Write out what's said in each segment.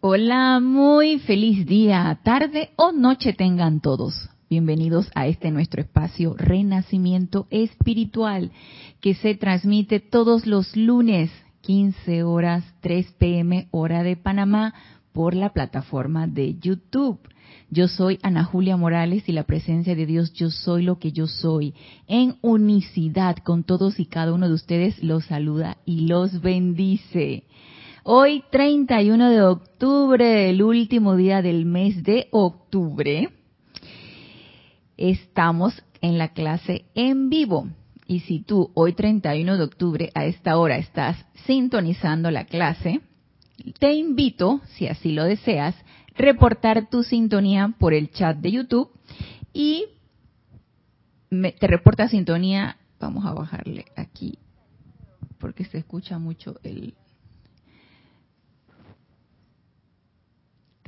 Hola, muy feliz día, tarde o noche tengan todos. Bienvenidos a este nuestro espacio Renacimiento Espiritual que se transmite todos los lunes 15 horas 3 pm hora de Panamá por la plataforma de YouTube. Yo soy Ana Julia Morales y la presencia de Dios, yo soy lo que yo soy. En unicidad con todos y cada uno de ustedes los saluda y los bendice. Hoy 31 de octubre, el último día del mes de octubre, estamos en la clase en vivo. Y si tú hoy 31 de octubre a esta hora estás sintonizando la clase, te invito, si así lo deseas, reportar tu sintonía por el chat de YouTube y te reporta sintonía, vamos a bajarle aquí porque se escucha mucho el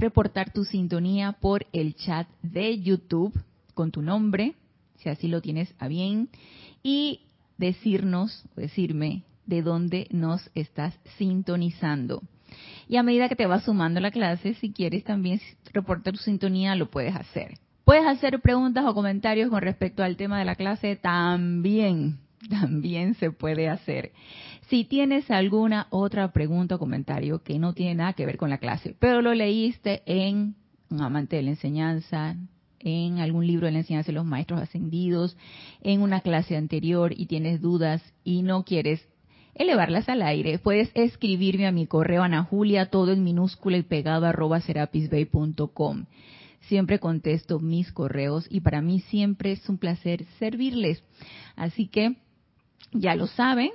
reportar tu sintonía por el chat de YouTube con tu nombre, si así lo tienes a bien, y decirnos, decirme de dónde nos estás sintonizando. Y a medida que te vas sumando la clase, si quieres también reportar tu sintonía, lo puedes hacer. Puedes hacer preguntas o comentarios con respecto al tema de la clase también, también se puede hacer. Si tienes alguna otra pregunta o comentario que no tiene nada que ver con la clase, pero lo leíste en un amante de la enseñanza, en algún libro de la enseñanza de los maestros ascendidos, en una clase anterior y tienes dudas y no quieres elevarlas al aire, puedes escribirme a mi correo Ana Julia, todo en minúscula y pegado arroba serapisbay.com. Siempre contesto mis correos y para mí siempre es un placer servirles. Así que ya lo saben,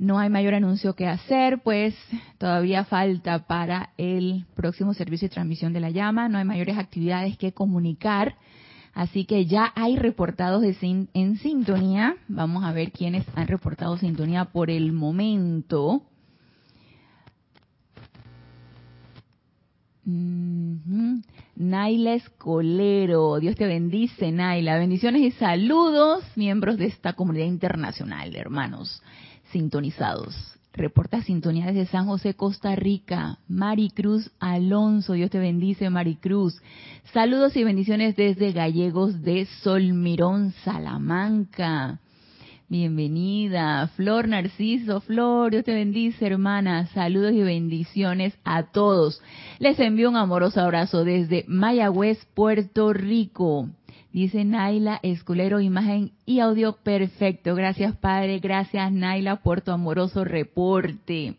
no hay mayor anuncio que hacer, pues todavía falta para el próximo servicio de transmisión de la llama, no hay mayores actividades que comunicar, así que ya hay reportados en sintonía. Vamos a ver quiénes han reportado sintonía por el momento. Naila Escolero, Dios te bendice, Naila. Bendiciones y saludos, miembros de esta comunidad internacional, hermanos sintonizados. Reporta sintonía desde San José, Costa Rica. Maricruz Alonso, Dios te bendice, Maricruz. Saludos y bendiciones desde Gallegos de Solmirón, Salamanca. Bienvenida, Flor Narciso, Flor, Dios te bendice, hermana. Saludos y bendiciones a todos. Les envío un amoroso abrazo desde Mayagüez, Puerto Rico. Dice Naila Esculero, imagen y audio perfecto. Gracias Padre, gracias Naila por tu amoroso reporte.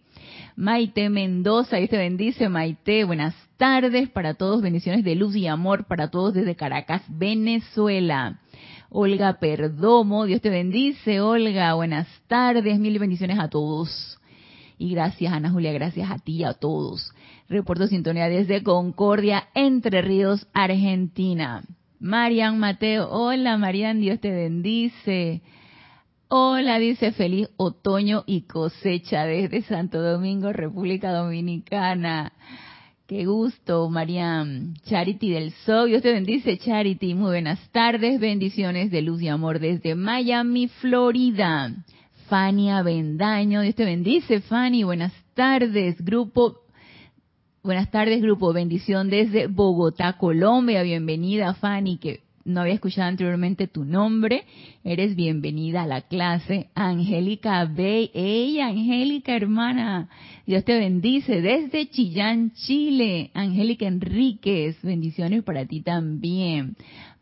Maite Mendoza, Dios te bendice Maite. Buenas tardes para todos, bendiciones de luz y amor para todos desde Caracas, Venezuela. Olga Perdomo, Dios te bendice Olga. Buenas tardes, mil bendiciones a todos. Y gracias Ana Julia, gracias a ti y a todos. Reporto sintonía desde Concordia, Entre Ríos, Argentina. Marian Mateo, hola Marian, Dios te bendice. Hola, dice feliz otoño y cosecha desde Santo Domingo, República Dominicana. Qué gusto, Marian. Charity del Sol, Dios te bendice, Charity. Muy buenas tardes, bendiciones de luz y amor desde Miami, Florida. Fania Bendaño, Dios te bendice, Fanny. Buenas tardes, grupo Buenas tardes, grupo. Bendición desde Bogotá, Colombia. Bienvenida, Fanny, que no había escuchado anteriormente tu nombre. Eres bienvenida a la clase. Angélica Bey. ¡Ey, Angélica, hermana! Dios te bendice desde Chillán, Chile. Angélica Enríquez. Bendiciones para ti también.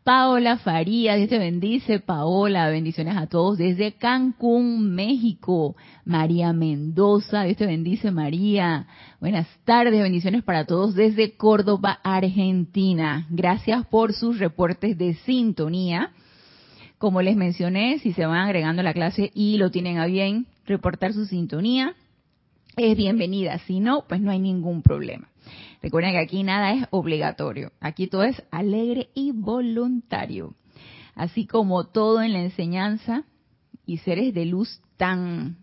Paola Faría, Dios te bendice, Paola, bendiciones a todos desde Cancún, México. María Mendoza, Dios te bendice, María. Buenas tardes, bendiciones para todos desde Córdoba, Argentina. Gracias por sus reportes de sintonía. Como les mencioné, si se van agregando a la clase y lo tienen a bien reportar su sintonía, es bienvenida. Si no, pues no hay ningún problema. Recuerden que aquí nada es obligatorio, aquí todo es alegre y voluntario. Así como todo en la enseñanza y seres de luz tan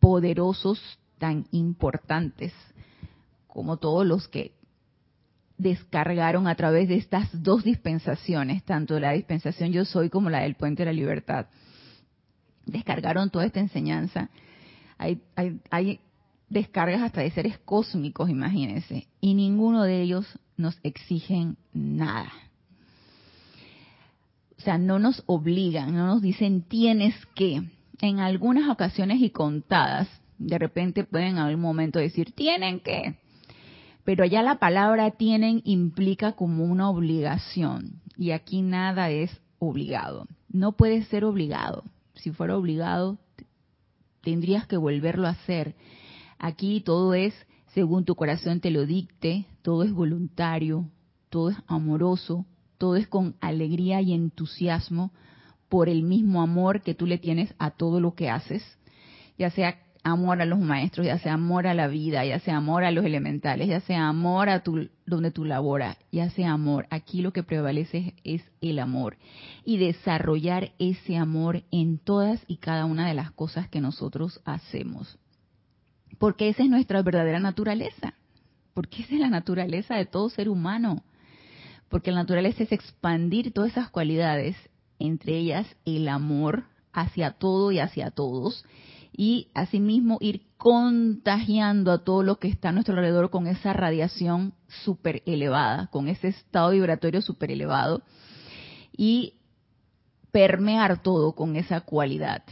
poderosos, tan importantes, como todos los que descargaron a través de estas dos dispensaciones, tanto la dispensación yo soy como la del puente de la libertad. Descargaron toda esta enseñanza. Hay, hay, hay descargas hasta de seres cósmicos, imagínense, y ninguno de ellos nos exigen nada. O sea, no nos obligan, no nos dicen tienes que. En algunas ocasiones y contadas, de repente pueden en algún momento decir tienen que. Pero allá la palabra tienen implica como una obligación y aquí nada es obligado. No puede ser obligado. Si fuera obligado, tendrías que volverlo a hacer. Aquí todo es según tu corazón te lo dicte, todo es voluntario, todo es amoroso, todo es con alegría y entusiasmo por el mismo amor que tú le tienes a todo lo que haces, ya sea amor a los maestros, ya sea amor a la vida, ya sea amor a los elementales, ya sea amor a tu, donde tú laboras, ya sea amor. Aquí lo que prevalece es el amor y desarrollar ese amor en todas y cada una de las cosas que nosotros hacemos. Porque esa es nuestra verdadera naturaleza. Porque esa es la naturaleza de todo ser humano. Porque la naturaleza es expandir todas esas cualidades, entre ellas el amor hacia todo y hacia todos y asimismo ir contagiando a todo lo que está a nuestro alrededor con esa radiación súper elevada, con ese estado vibratorio súper elevado y permear todo con esa cualidad.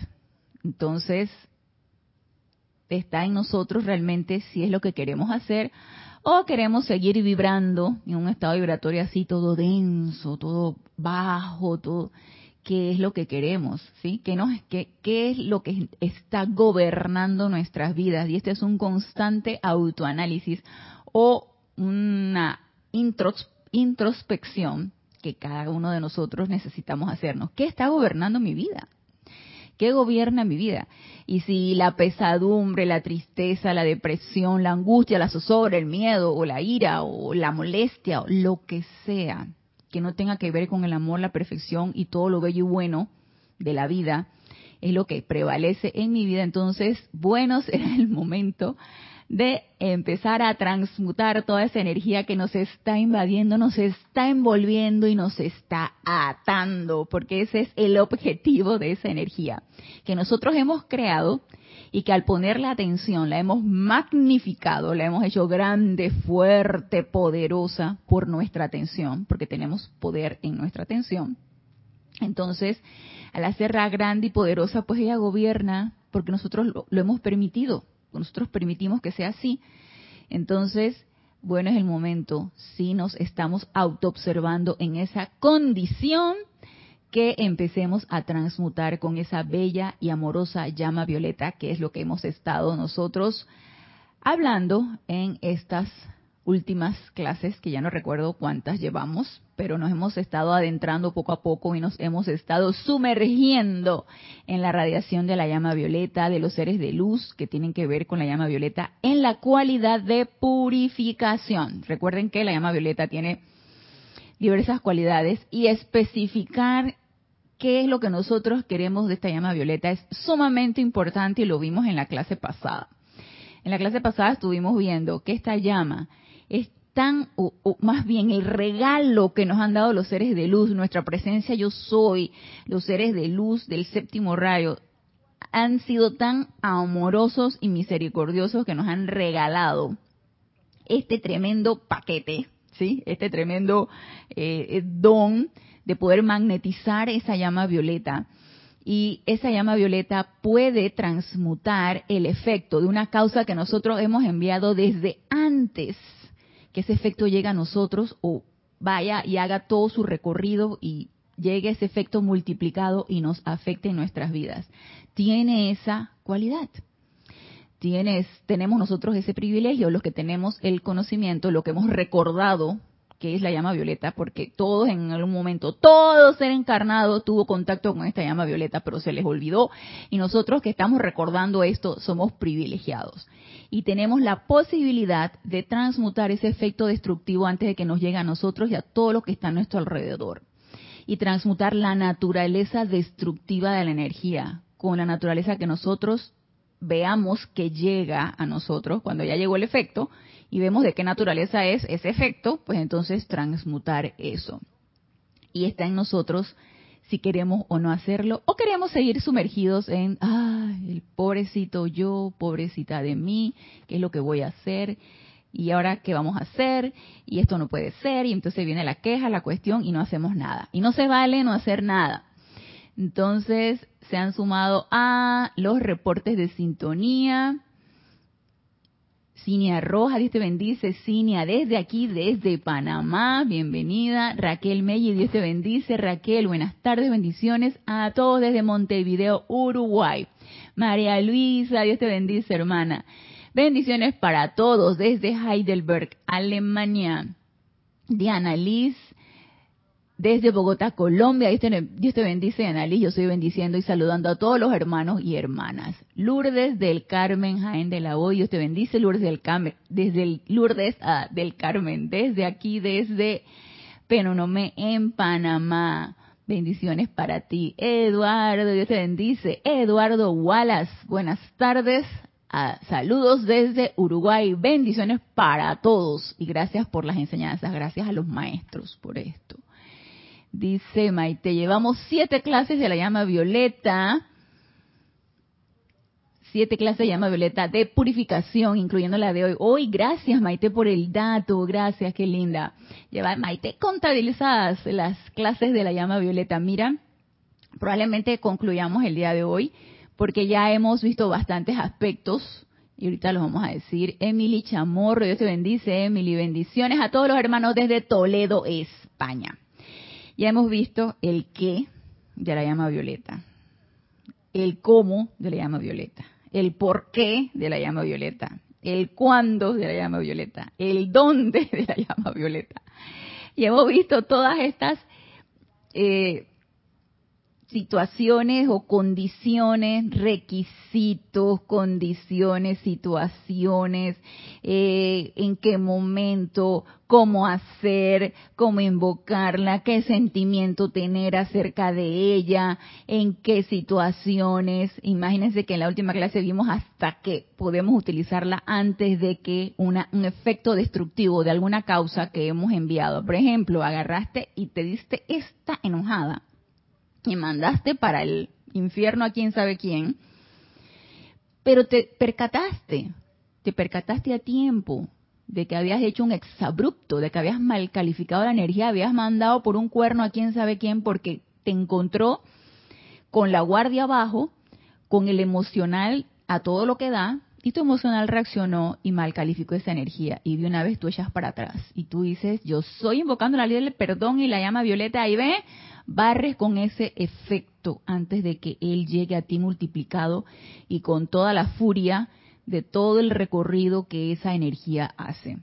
Entonces, está en nosotros realmente si es lo que queremos hacer o queremos seguir vibrando en un estado vibratorio así todo denso, todo bajo, todo qué es lo que queremos, ¿sí? ¿Qué, nos, qué, qué es lo que está gobernando nuestras vidas? Y este es un constante autoanálisis o una introspección que cada uno de nosotros necesitamos hacernos. ¿Qué está gobernando mi vida? ¿Qué gobierna mi vida? Y si la pesadumbre, la tristeza, la depresión, la angustia, la zozobra, el miedo o la ira o la molestia o lo que sea, que no tenga que ver con el amor, la perfección y todo lo bello y bueno de la vida, es lo que prevalece en mi vida. Entonces, bueno será el momento de empezar a transmutar toda esa energía que nos está invadiendo, nos está envolviendo y nos está atando, porque ese es el objetivo de esa energía que nosotros hemos creado y que al ponerle atención la hemos magnificado, la hemos hecho grande, fuerte, poderosa por nuestra atención, porque tenemos poder en nuestra atención. Entonces, al hacerla grande y poderosa, pues ella gobierna porque nosotros lo, lo hemos permitido, nosotros permitimos que sea así. Entonces, bueno, es el momento, si nos estamos autoobservando en esa condición que empecemos a transmutar con esa bella y amorosa llama violeta, que es lo que hemos estado nosotros hablando en estas últimas clases, que ya no recuerdo cuántas llevamos, pero nos hemos estado adentrando poco a poco y nos hemos estado sumergiendo en la radiación de la llama violeta, de los seres de luz que tienen que ver con la llama violeta, en la cualidad de purificación. Recuerden que la llama violeta tiene diversas cualidades y especificar qué es lo que nosotros queremos de esta llama violeta es sumamente importante y lo vimos en la clase pasada. En la clase pasada estuvimos viendo que esta llama es tan, o, más bien el regalo que nos han dado los seres de luz, nuestra presencia yo soy, los seres de luz del séptimo rayo, han sido tan amorosos y misericordiosos que nos han regalado este tremendo paquete, ¿sí? Este tremendo eh, don de poder magnetizar esa llama violeta. Y esa llama violeta puede transmutar el efecto de una causa que nosotros hemos enviado desde antes que ese efecto llegue a nosotros o vaya y haga todo su recorrido y llegue ese efecto multiplicado y nos afecte en nuestras vidas. Tiene esa cualidad. Tienes, tenemos nosotros ese privilegio, los que tenemos el conocimiento, lo que hemos recordado que es la llama violeta, porque todos en algún momento, todo ser encarnado tuvo contacto con esta llama violeta, pero se les olvidó. Y nosotros que estamos recordando esto, somos privilegiados. Y tenemos la posibilidad de transmutar ese efecto destructivo antes de que nos llegue a nosotros y a todo lo que está a nuestro alrededor. Y transmutar la naturaleza destructiva de la energía con la naturaleza que nosotros veamos que llega a nosotros cuando ya llegó el efecto y vemos de qué naturaleza es ese efecto, pues entonces transmutar eso. Y está en nosotros si queremos o no hacerlo, o queremos seguir sumergidos en, ay, el pobrecito yo, pobrecita de mí, ¿qué es lo que voy a hacer? y ahora qué vamos a hacer, y esto no puede ser, y entonces viene la queja, la cuestión, y no hacemos nada. Y no se vale no hacer nada. Entonces se han sumado a los reportes de sintonía. Cinia Roja, Dios te bendice. Cinia, desde aquí, desde Panamá, bienvenida. Raquel Melli, Dios te bendice. Raquel, buenas tardes, bendiciones a todos desde Montevideo, Uruguay. María Luisa, Dios te bendice, hermana. Bendiciones para todos desde Heidelberg, Alemania. Diana Liz, desde Bogotá, Colombia. Dios te, bendice, Liz. Yo estoy bendiciendo y saludando a todos los hermanos y hermanas. Lourdes del Carmen, Jaén de la Hoy. Dios te bendice, Lourdes del Carmen. Desde Lourdes ah, del Carmen, desde aquí, desde Penonomé, en Panamá. Bendiciones para ti. Eduardo, Dios te bendice. Eduardo Wallace, buenas tardes saludos desde Uruguay, bendiciones para todos y gracias por las enseñanzas, gracias a los maestros por esto. Dice Maite, llevamos siete clases de la llama violeta, siete clases de llama violeta de purificación, incluyendo la de hoy. Hoy, gracias Maite por el dato, gracias, qué linda. Lleva Maite contabilizadas las clases de la llama violeta. Mira, probablemente concluyamos el día de hoy porque ya hemos visto bastantes aspectos y ahorita los vamos a decir. Emily Chamorro, Dios te bendice, Emily, bendiciones a todos los hermanos desde Toledo, España. Ya hemos visto el qué de la llama violeta, el cómo de la llama violeta, el por qué de la llama violeta, el cuándo de la llama violeta, el dónde de la llama violeta. Y hemos visto todas estas eh, situaciones o condiciones, requisitos, condiciones, situaciones, eh, en qué momento, cómo hacer, cómo invocarla, qué sentimiento tener acerca de ella, en qué situaciones. Imagínense que en la última clase vimos hasta que podemos utilizarla antes de que una, un efecto destructivo de alguna causa que hemos enviado. Por ejemplo, agarraste y te diste esta enojada y mandaste para el infierno a quién sabe quién, pero te percataste, te percataste a tiempo de que habías hecho un exabrupto, de que habías mal calificado la energía, habías mandado por un cuerno a quién sabe quién porque te encontró con la guardia abajo, con el emocional a todo lo que da, y tu emocional reaccionó y mal calificó esa energía. Y de una vez tú echas para atrás y tú dices, yo soy invocando la ley del perdón y la llama violeta, ahí ve, barres con ese efecto antes de que él llegue a ti multiplicado y con toda la furia de todo el recorrido que esa energía hace.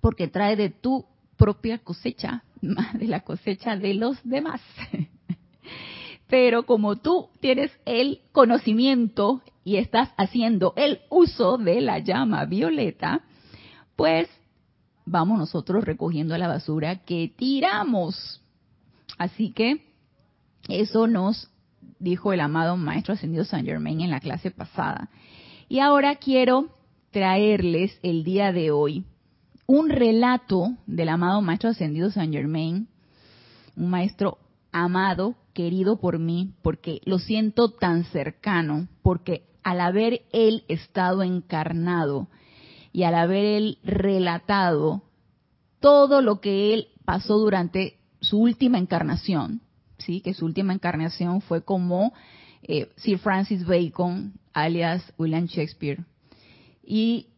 Porque trae de tu propia cosecha más de la cosecha de los demás. Pero como tú tienes el conocimiento y estás haciendo el uso de la llama violeta, pues vamos nosotros recogiendo la basura que tiramos. Así que eso nos dijo el amado Maestro Ascendido San Germain en la clase pasada. Y ahora quiero traerles el día de hoy un relato del amado Maestro Ascendido San Germain, un maestro amado, querido por mí, porque lo siento tan cercano, porque al haber él estado encarnado y al haber él relatado todo lo que él pasó durante su última encarnación, sí, que su última encarnación fue como eh, Sir Francis Bacon, alias William Shakespeare, y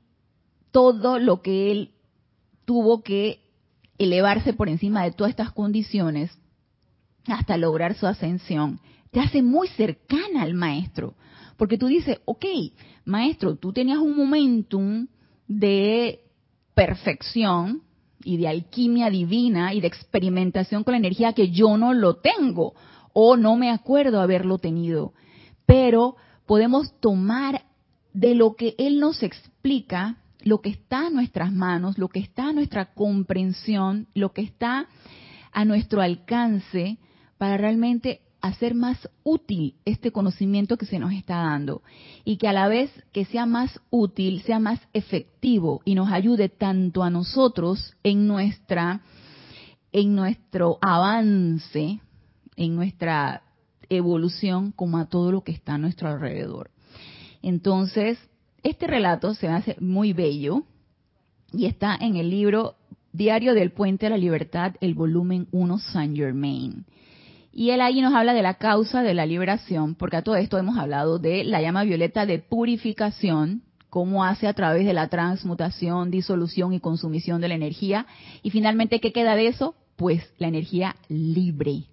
todo lo que él tuvo que elevarse por encima de todas estas condiciones hasta lograr su ascensión, te hace muy cercana al maestro, porque tú dices, ok, maestro, tú tenías un momentum de perfección, y de alquimia divina y de experimentación con la energía que yo no lo tengo o no me acuerdo haberlo tenido. Pero podemos tomar de lo que Él nos explica, lo que está a nuestras manos, lo que está a nuestra comprensión, lo que está a nuestro alcance para realmente hacer más útil este conocimiento que se nos está dando y que a la vez que sea más útil, sea más efectivo y nos ayude tanto a nosotros en nuestra en nuestro avance en nuestra evolución como a todo lo que está a nuestro alrededor. Entonces, este relato se me hace muy bello y está en el libro Diario del Puente a la Libertad, el volumen 1, Saint Germain. Y él ahí nos habla de la causa de la liberación, porque a todo esto hemos hablado de la llama violeta de purificación, cómo hace a través de la transmutación, disolución y consumición de la energía. Y finalmente, ¿qué queda de eso? Pues la energía libre.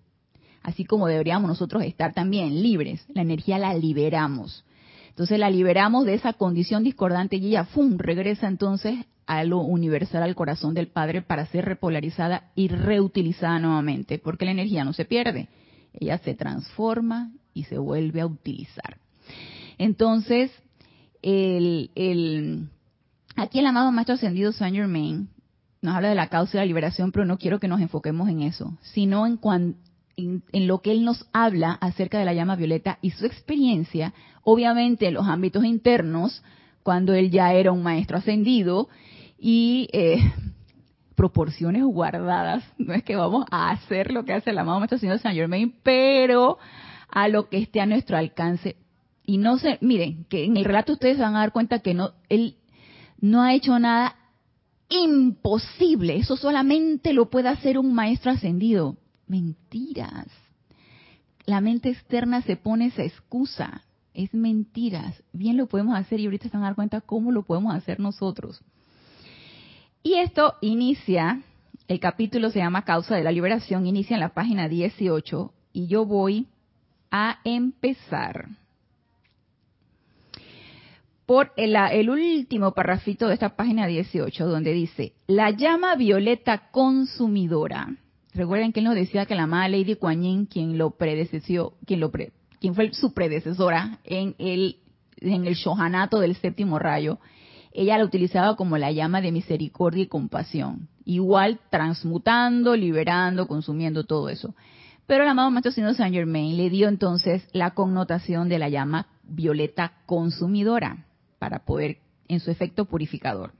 Así como deberíamos nosotros estar también libres. La energía la liberamos. Entonces la liberamos de esa condición discordante y ella, ¡fum!, regresa entonces a lo universal, al corazón del Padre para ser repolarizada y reutilizada nuevamente, porque la energía no se pierde. Ella se transforma y se vuelve a utilizar. Entonces, el, el, aquí el amado Maestro Ascendido Saint Germain nos habla de la causa de la liberación, pero no quiero que nos enfoquemos en eso, sino en, en, lo que él nos habla acerca de la llama violeta y su experiencia, obviamente en los ámbitos internos, cuando él ya era un maestro ascendido y eh, proporciones guardadas. No es que vamos a hacer lo que hace el amado maestro ascendido Saint Germain, pero a lo que esté a nuestro alcance y no se, miren, que en el relato ustedes van a dar cuenta que no, él no ha hecho nada imposible. Eso solamente lo puede hacer un maestro ascendido. Mentiras. La mente externa se pone esa excusa. Es mentiras. Bien lo podemos hacer y ahorita se van a dar cuenta cómo lo podemos hacer nosotros. Y esto inicia, el capítulo se llama Causa de la Liberación, inicia en la página 18 y yo voy a empezar por el, último parrafito de esta página 18, donde dice, la llama violeta consumidora. Recuerden que él nos decía que la amada Lady Kuan Yin, quien lo predecesió, quien lo quien fue su predecesora en el en el Shohanato del séptimo rayo, ella la utilizaba como la llama de misericordia y compasión, igual transmutando, liberando, consumiendo todo eso. Pero el amado Maestro Señor Saint Germain le dio entonces la connotación de la llama violeta consumidora para poder, en su efecto purificador.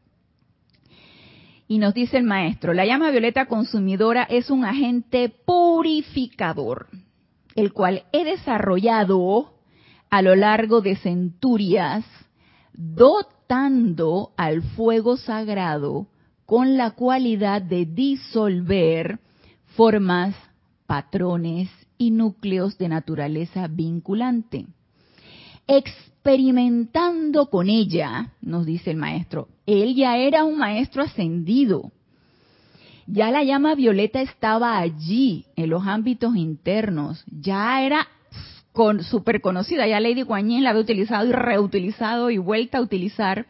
Y nos dice el maestro, la llama violeta consumidora es un agente purificador, el cual he desarrollado a lo largo de centurias, al fuego sagrado con la cualidad de disolver formas, patrones y núcleos de naturaleza vinculante experimentando con ella, nos dice el maestro. Él ya era un maestro ascendido. Ya la llama violeta estaba allí, en los ámbitos internos. Ya era con, súper conocida. Ya Lady Guanyin la había utilizado y reutilizado y vuelta a utilizar.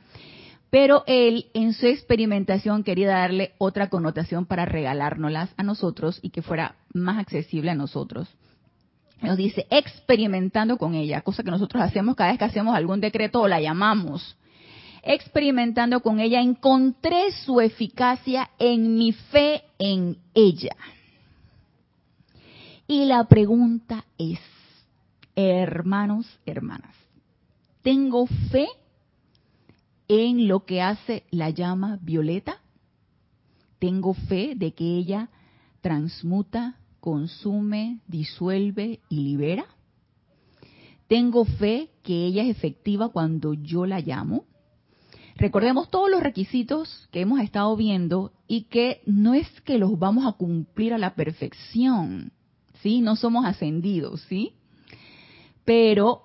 Pero él, en su experimentación, quería darle otra connotación para regalárnoslas a nosotros y que fuera más accesible a nosotros nos dice experimentando con ella, cosa que nosotros hacemos cada vez que hacemos algún decreto o la llamamos. Experimentando con ella, encontré su eficacia en mi fe en ella. Y la pregunta es, hermanos, hermanas, ¿tengo fe en lo que hace la llama violeta? ¿Tengo fe de que ella transmuta, consume, disuelve y libera. Tengo fe que ella es efectiva cuando yo la llamo. Recordemos todos los requisitos que hemos estado viendo y que no es que los vamos a cumplir a la perfección, ¿sí? No somos ascendidos, ¿sí? Pero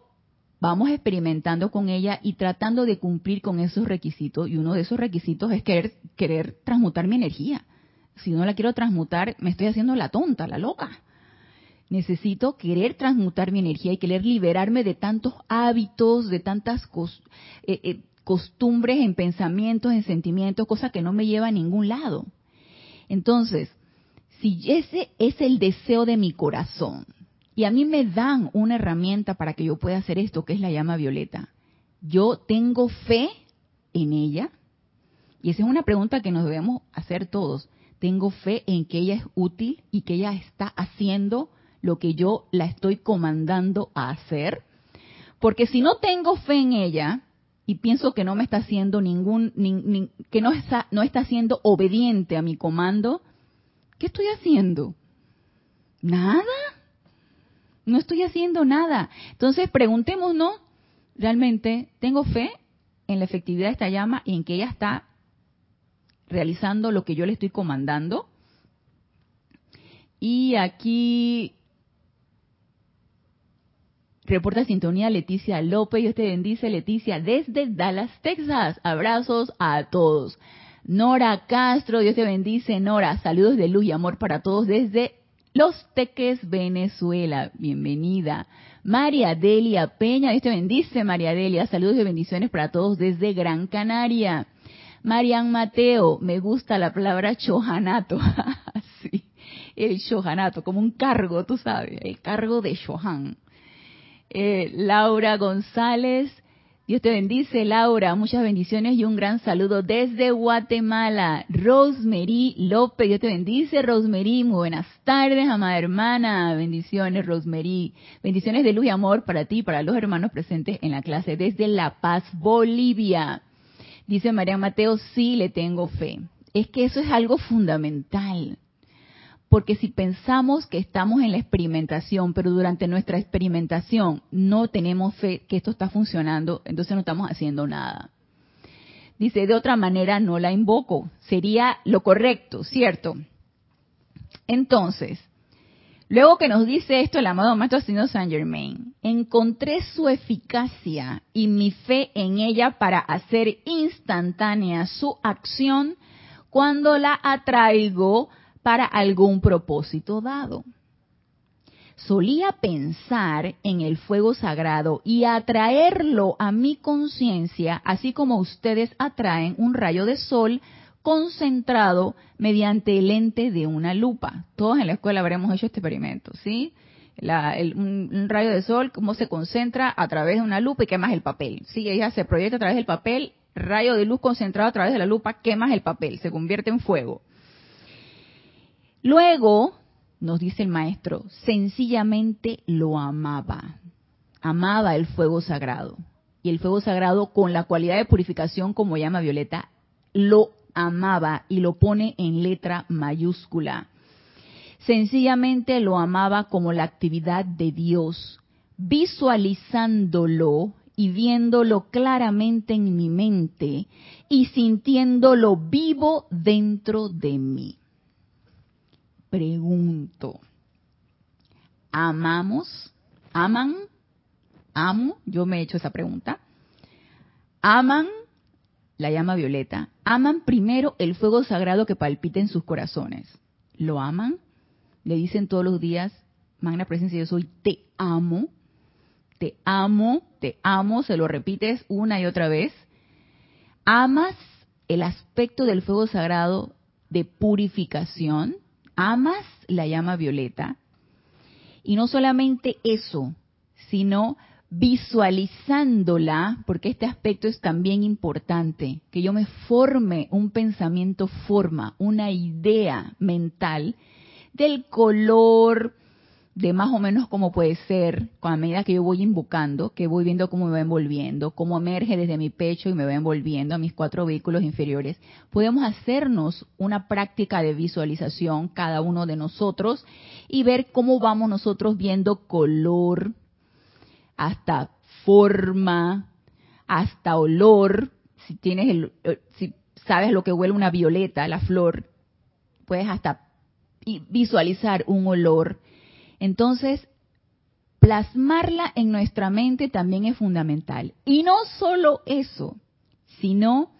vamos experimentando con ella y tratando de cumplir con esos requisitos y uno de esos requisitos es querer, querer transmutar mi energía si no la quiero transmutar, me estoy haciendo la tonta, la loca. Necesito querer transmutar mi energía y querer liberarme de tantos hábitos, de tantas eh, eh, costumbres en pensamientos, en sentimientos, cosas que no me llevan a ningún lado. Entonces, si ese es el deseo de mi corazón y a mí me dan una herramienta para que yo pueda hacer esto, que es la llama violeta, yo tengo fe en ella. Y esa es una pregunta que nos debemos hacer todos tengo fe en que ella es útil y que ella está haciendo lo que yo la estoy comandando a hacer. Porque si no tengo fe en ella y pienso que no me está haciendo ningún, que no está, no está siendo obediente a mi comando, ¿qué estoy haciendo? Nada. No estoy haciendo nada. Entonces preguntémonos, realmente, ¿tengo fe en la efectividad de esta llama y en que ella está realizando lo que yo le estoy comandando? Y aquí reporta sintonía Leticia López. Dios te bendice, Leticia, desde Dallas, Texas. Abrazos a todos. Nora Castro, Dios te bendice, Nora. Saludos de luz y amor para todos desde Los Teques, Venezuela. Bienvenida. María Delia Peña, Dios te bendice, María Delia. Saludos y bendiciones para todos desde Gran Canaria. Marian Mateo, me gusta la palabra chojanato. sí, el chojanato, como un cargo, tú sabes, el cargo de Chohan. Eh, Laura González, Dios te bendice, Laura. Muchas bendiciones y un gran saludo desde Guatemala. Rosemary López, Dios te bendice, Rosemary. Muy buenas tardes, amada hermana. Bendiciones, Rosemary. Bendiciones de luz y amor para ti y para los hermanos presentes en la clase desde La Paz, Bolivia. Dice María Mateo, sí le tengo fe. Es que eso es algo fundamental. Porque si pensamos que estamos en la experimentación, pero durante nuestra experimentación no tenemos fe que esto está funcionando, entonces no estamos haciendo nada. Dice, de otra manera no la invoco. Sería lo correcto, ¿cierto? Entonces, luego que nos dice esto el amado Maestro Señor Saint Germain, encontré su eficacia y mi fe en ella para hacer instantánea su acción cuando la atraigo para algún propósito dado. Solía pensar en el fuego sagrado y atraerlo a mi conciencia, así como ustedes atraen un rayo de sol concentrado mediante el lente de una lupa. Todos en la escuela habremos hecho este experimento, ¿sí? un, rayo de sol, cómo se concentra a través de una lupa y quemas el papel. Sí, ella se proyecta a través del papel, rayo de luz concentrado a través de la lupa, quemas el papel, se convierte en fuego. Luego, nos dice el maestro, sencillamente lo amaba. Amaba el fuego sagrado. Y el fuego sagrado con la cualidad de purificación, como llama Violeta, lo amaba y lo pone en letra mayúscula. Sencillamente lo amaba como la actividad de Dios, visualizándolo y viéndolo claramente en mi mente y sintiéndolo vivo dentro de mí pregunto, ¿amamos? ¿Aman? ¿Amo? Yo me he hecho esa pregunta. ¿Aman? La llama violeta. ¿Aman primero el fuego sagrado que palpita en sus corazones? ¿Lo aman? Le dicen todos los días, Magna Presencia, yo soy, te amo, te amo, te amo, se lo repites una y otra vez. ¿Amas el aspecto del fuego sagrado de purificación? Amas la llama violeta. Y no solamente eso, sino visualizándola, porque este aspecto es también importante, que yo me forme un pensamiento forma, una idea mental del color, de más o menos cómo puede ser, con la medida que yo voy invocando, que voy viendo cómo me va envolviendo, cómo emerge desde mi pecho y me va envolviendo a mis cuatro vehículos inferiores, podemos hacernos una práctica de visualización cada uno de nosotros y ver cómo vamos nosotros viendo color, hasta forma, hasta olor. Si tienes el, eh, si sabes lo que huele una violeta, la flor, puedes hasta visualizar un olor entonces, plasmarla en nuestra mente también es fundamental. Y no solo eso, sino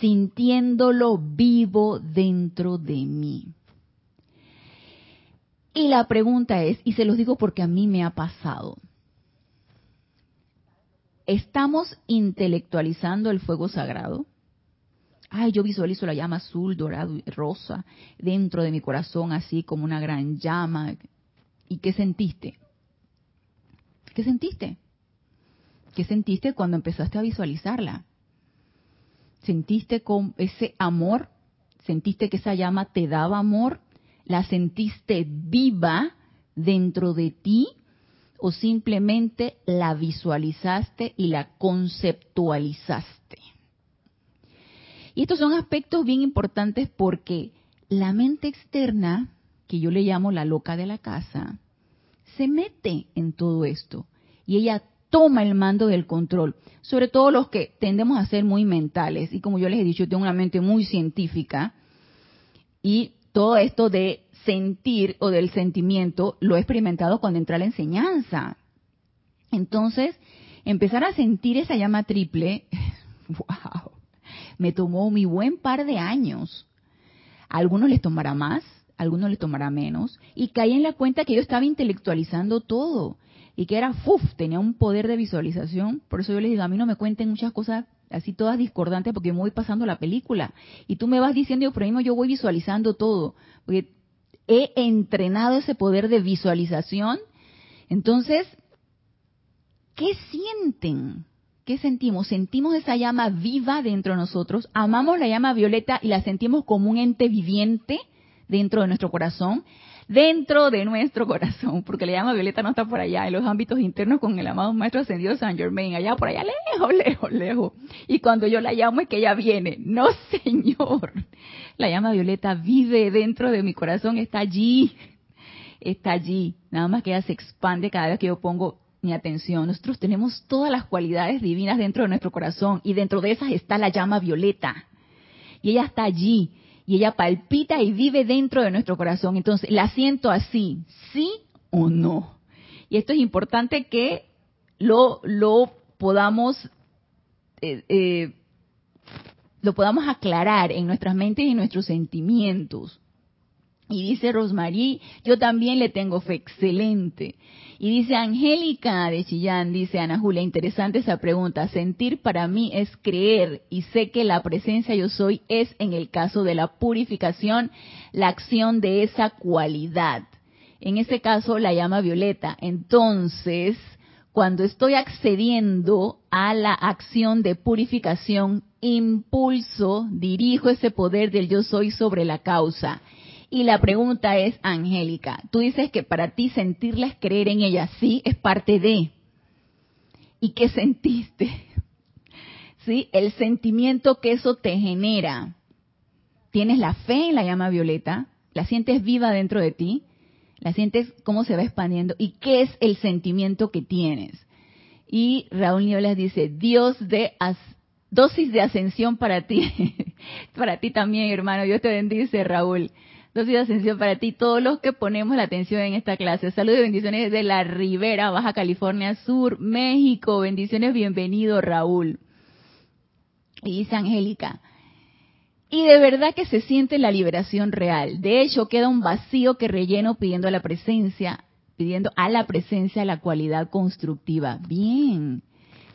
sintiéndolo vivo dentro de mí. Y la pregunta es, y se los digo porque a mí me ha pasado, ¿estamos intelectualizando el fuego sagrado? Ay, yo visualizo la llama azul, dorado y rosa dentro de mi corazón, así como una gran llama. ¿Y qué sentiste? ¿Qué sentiste? ¿Qué sentiste cuando empezaste a visualizarla? ¿Sentiste con ese amor? ¿Sentiste que esa llama te daba amor? ¿La sentiste viva dentro de ti? ¿O simplemente la visualizaste y la conceptualizaste? Y estos son aspectos bien importantes porque la mente externa que yo le llamo la loca de la casa, se mete en todo esto y ella toma el mando del control, sobre todo los que tendemos a ser muy mentales y como yo les he dicho, tengo una mente muy científica y todo esto de sentir o del sentimiento lo he experimentado cuando entré a la enseñanza. Entonces, empezar a sentir esa llama triple, wow, me tomó mi buen par de años. A algunos les tomará más, algunos les tomará menos, y caí en la cuenta que yo estaba intelectualizando todo y que era, ¡fuf!, tenía un poder de visualización. Por eso yo les digo, a mí no me cuenten muchas cosas así todas discordantes porque me voy pasando la película. Y tú me vas diciendo, yo ahí yo voy visualizando todo. Porque he entrenado ese poder de visualización. Entonces, ¿qué sienten? ¿Qué sentimos? Sentimos esa llama viva dentro de nosotros, amamos la llama violeta y la sentimos como un ente viviente dentro de nuestro corazón, dentro de nuestro corazón, porque la llama violeta no está por allá, en los ámbitos internos con el amado Maestro Ascendido San Germain, allá por allá lejos, lejos, lejos. Y cuando yo la llamo es que ella viene. No, Señor. La llama violeta vive dentro de mi corazón, está allí, está allí. Nada más que ella se expande cada vez que yo pongo mi atención. Nosotros tenemos todas las cualidades divinas dentro de nuestro corazón y dentro de esas está la llama violeta. Y ella está allí y ella palpita y vive dentro de nuestro corazón. Entonces, la siento así, sí o no. Y esto es importante que lo, lo podamos eh, eh, lo podamos aclarar en nuestras mentes y en nuestros sentimientos. Y dice Rosmarie, yo también le tengo fe, excelente. Y dice Angélica de Chillán, dice Ana Julia, interesante esa pregunta. Sentir para mí es creer y sé que la presencia yo soy es en el caso de la purificación, la acción de esa cualidad. En ese caso la llama violeta. Entonces, cuando estoy accediendo a la acción de purificación, impulso, dirijo ese poder del yo soy sobre la causa y la pregunta es, Angélica, tú dices que para ti sentirla es creer en ella, sí, es parte de. ¿Y qué sentiste? ¿Sí? El sentimiento que eso te genera. ¿Tienes la fe en la llama violeta? ¿La sientes viva dentro de ti? ¿La sientes cómo se va expandiendo? ¿Y qué es el sentimiento que tienes? Y Raúl Nieblas dice, Dios de dosis de ascensión para ti. para ti también, hermano. Dios te bendice, Raúl. Dosis de ascensión para ti, todos los que ponemos la atención en esta clase. Saludos y bendiciones desde la Ribera, Baja California Sur, México. Bendiciones, bienvenido, Raúl. Y dice Angélica, y de verdad que se siente la liberación real. De hecho, queda un vacío que relleno pidiendo a la presencia, pidiendo a la presencia la cualidad constructiva. Bien.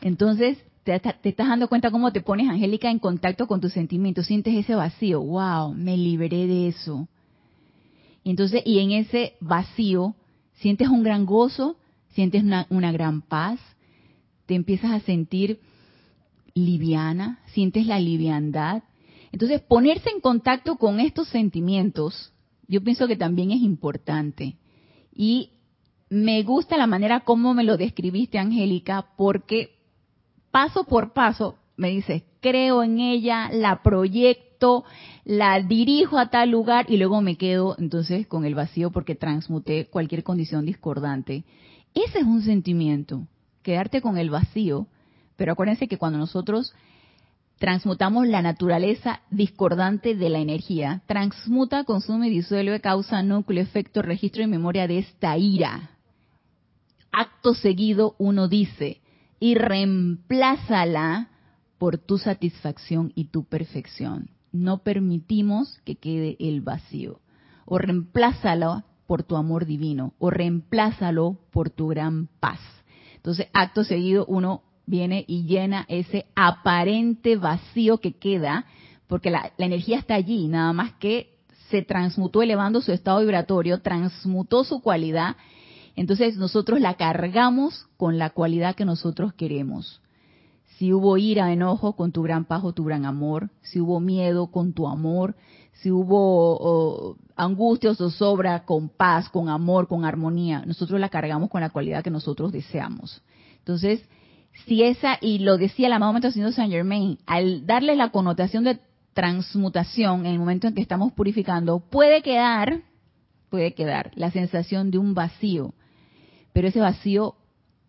Entonces, te, te, estás dando cuenta cómo te pones, Angélica, en contacto con tus sentimientos. Sientes ese vacío. Wow, me liberé de eso. Y entonces, y en ese vacío, sientes un gran gozo, sientes una, una gran paz, te empiezas a sentir liviana, sientes la liviandad. Entonces, ponerse en contacto con estos sentimientos, yo pienso que también es importante. Y me gusta la manera como me lo describiste, Angélica, porque paso por paso me dices, creo en ella, la proyecto, la dirijo a tal lugar y luego me quedo entonces con el vacío porque transmuté cualquier condición discordante. Ese es un sentimiento, quedarte con el vacío, pero acuérdense que cuando nosotros transmutamos la naturaleza discordante de la energía, transmuta, consume, disuelve, causa, núcleo, efecto, registro y memoria de esta ira. Acto seguido uno dice, y reemplázala por tu satisfacción y tu perfección no permitimos que quede el vacío. O reemplázalo por tu amor divino, o reemplázalo por tu gran paz. Entonces, acto seguido, uno viene y llena ese aparente vacío que queda, porque la, la energía está allí, nada más que se transmutó elevando su estado vibratorio, transmutó su cualidad, entonces nosotros la cargamos con la cualidad que nosotros queremos. Si hubo ira, enojo, con tu gran paz tu gran amor. Si hubo miedo, con tu amor. Si hubo angustia o zozobra, con paz, con amor, con armonía. Nosotros la cargamos con la cualidad que nosotros deseamos. Entonces, si esa, y lo decía el amado Maestro Saint Germain, al darle la connotación de transmutación en el momento en que estamos purificando, puede quedar, puede quedar la sensación de un vacío. pero ese vacío,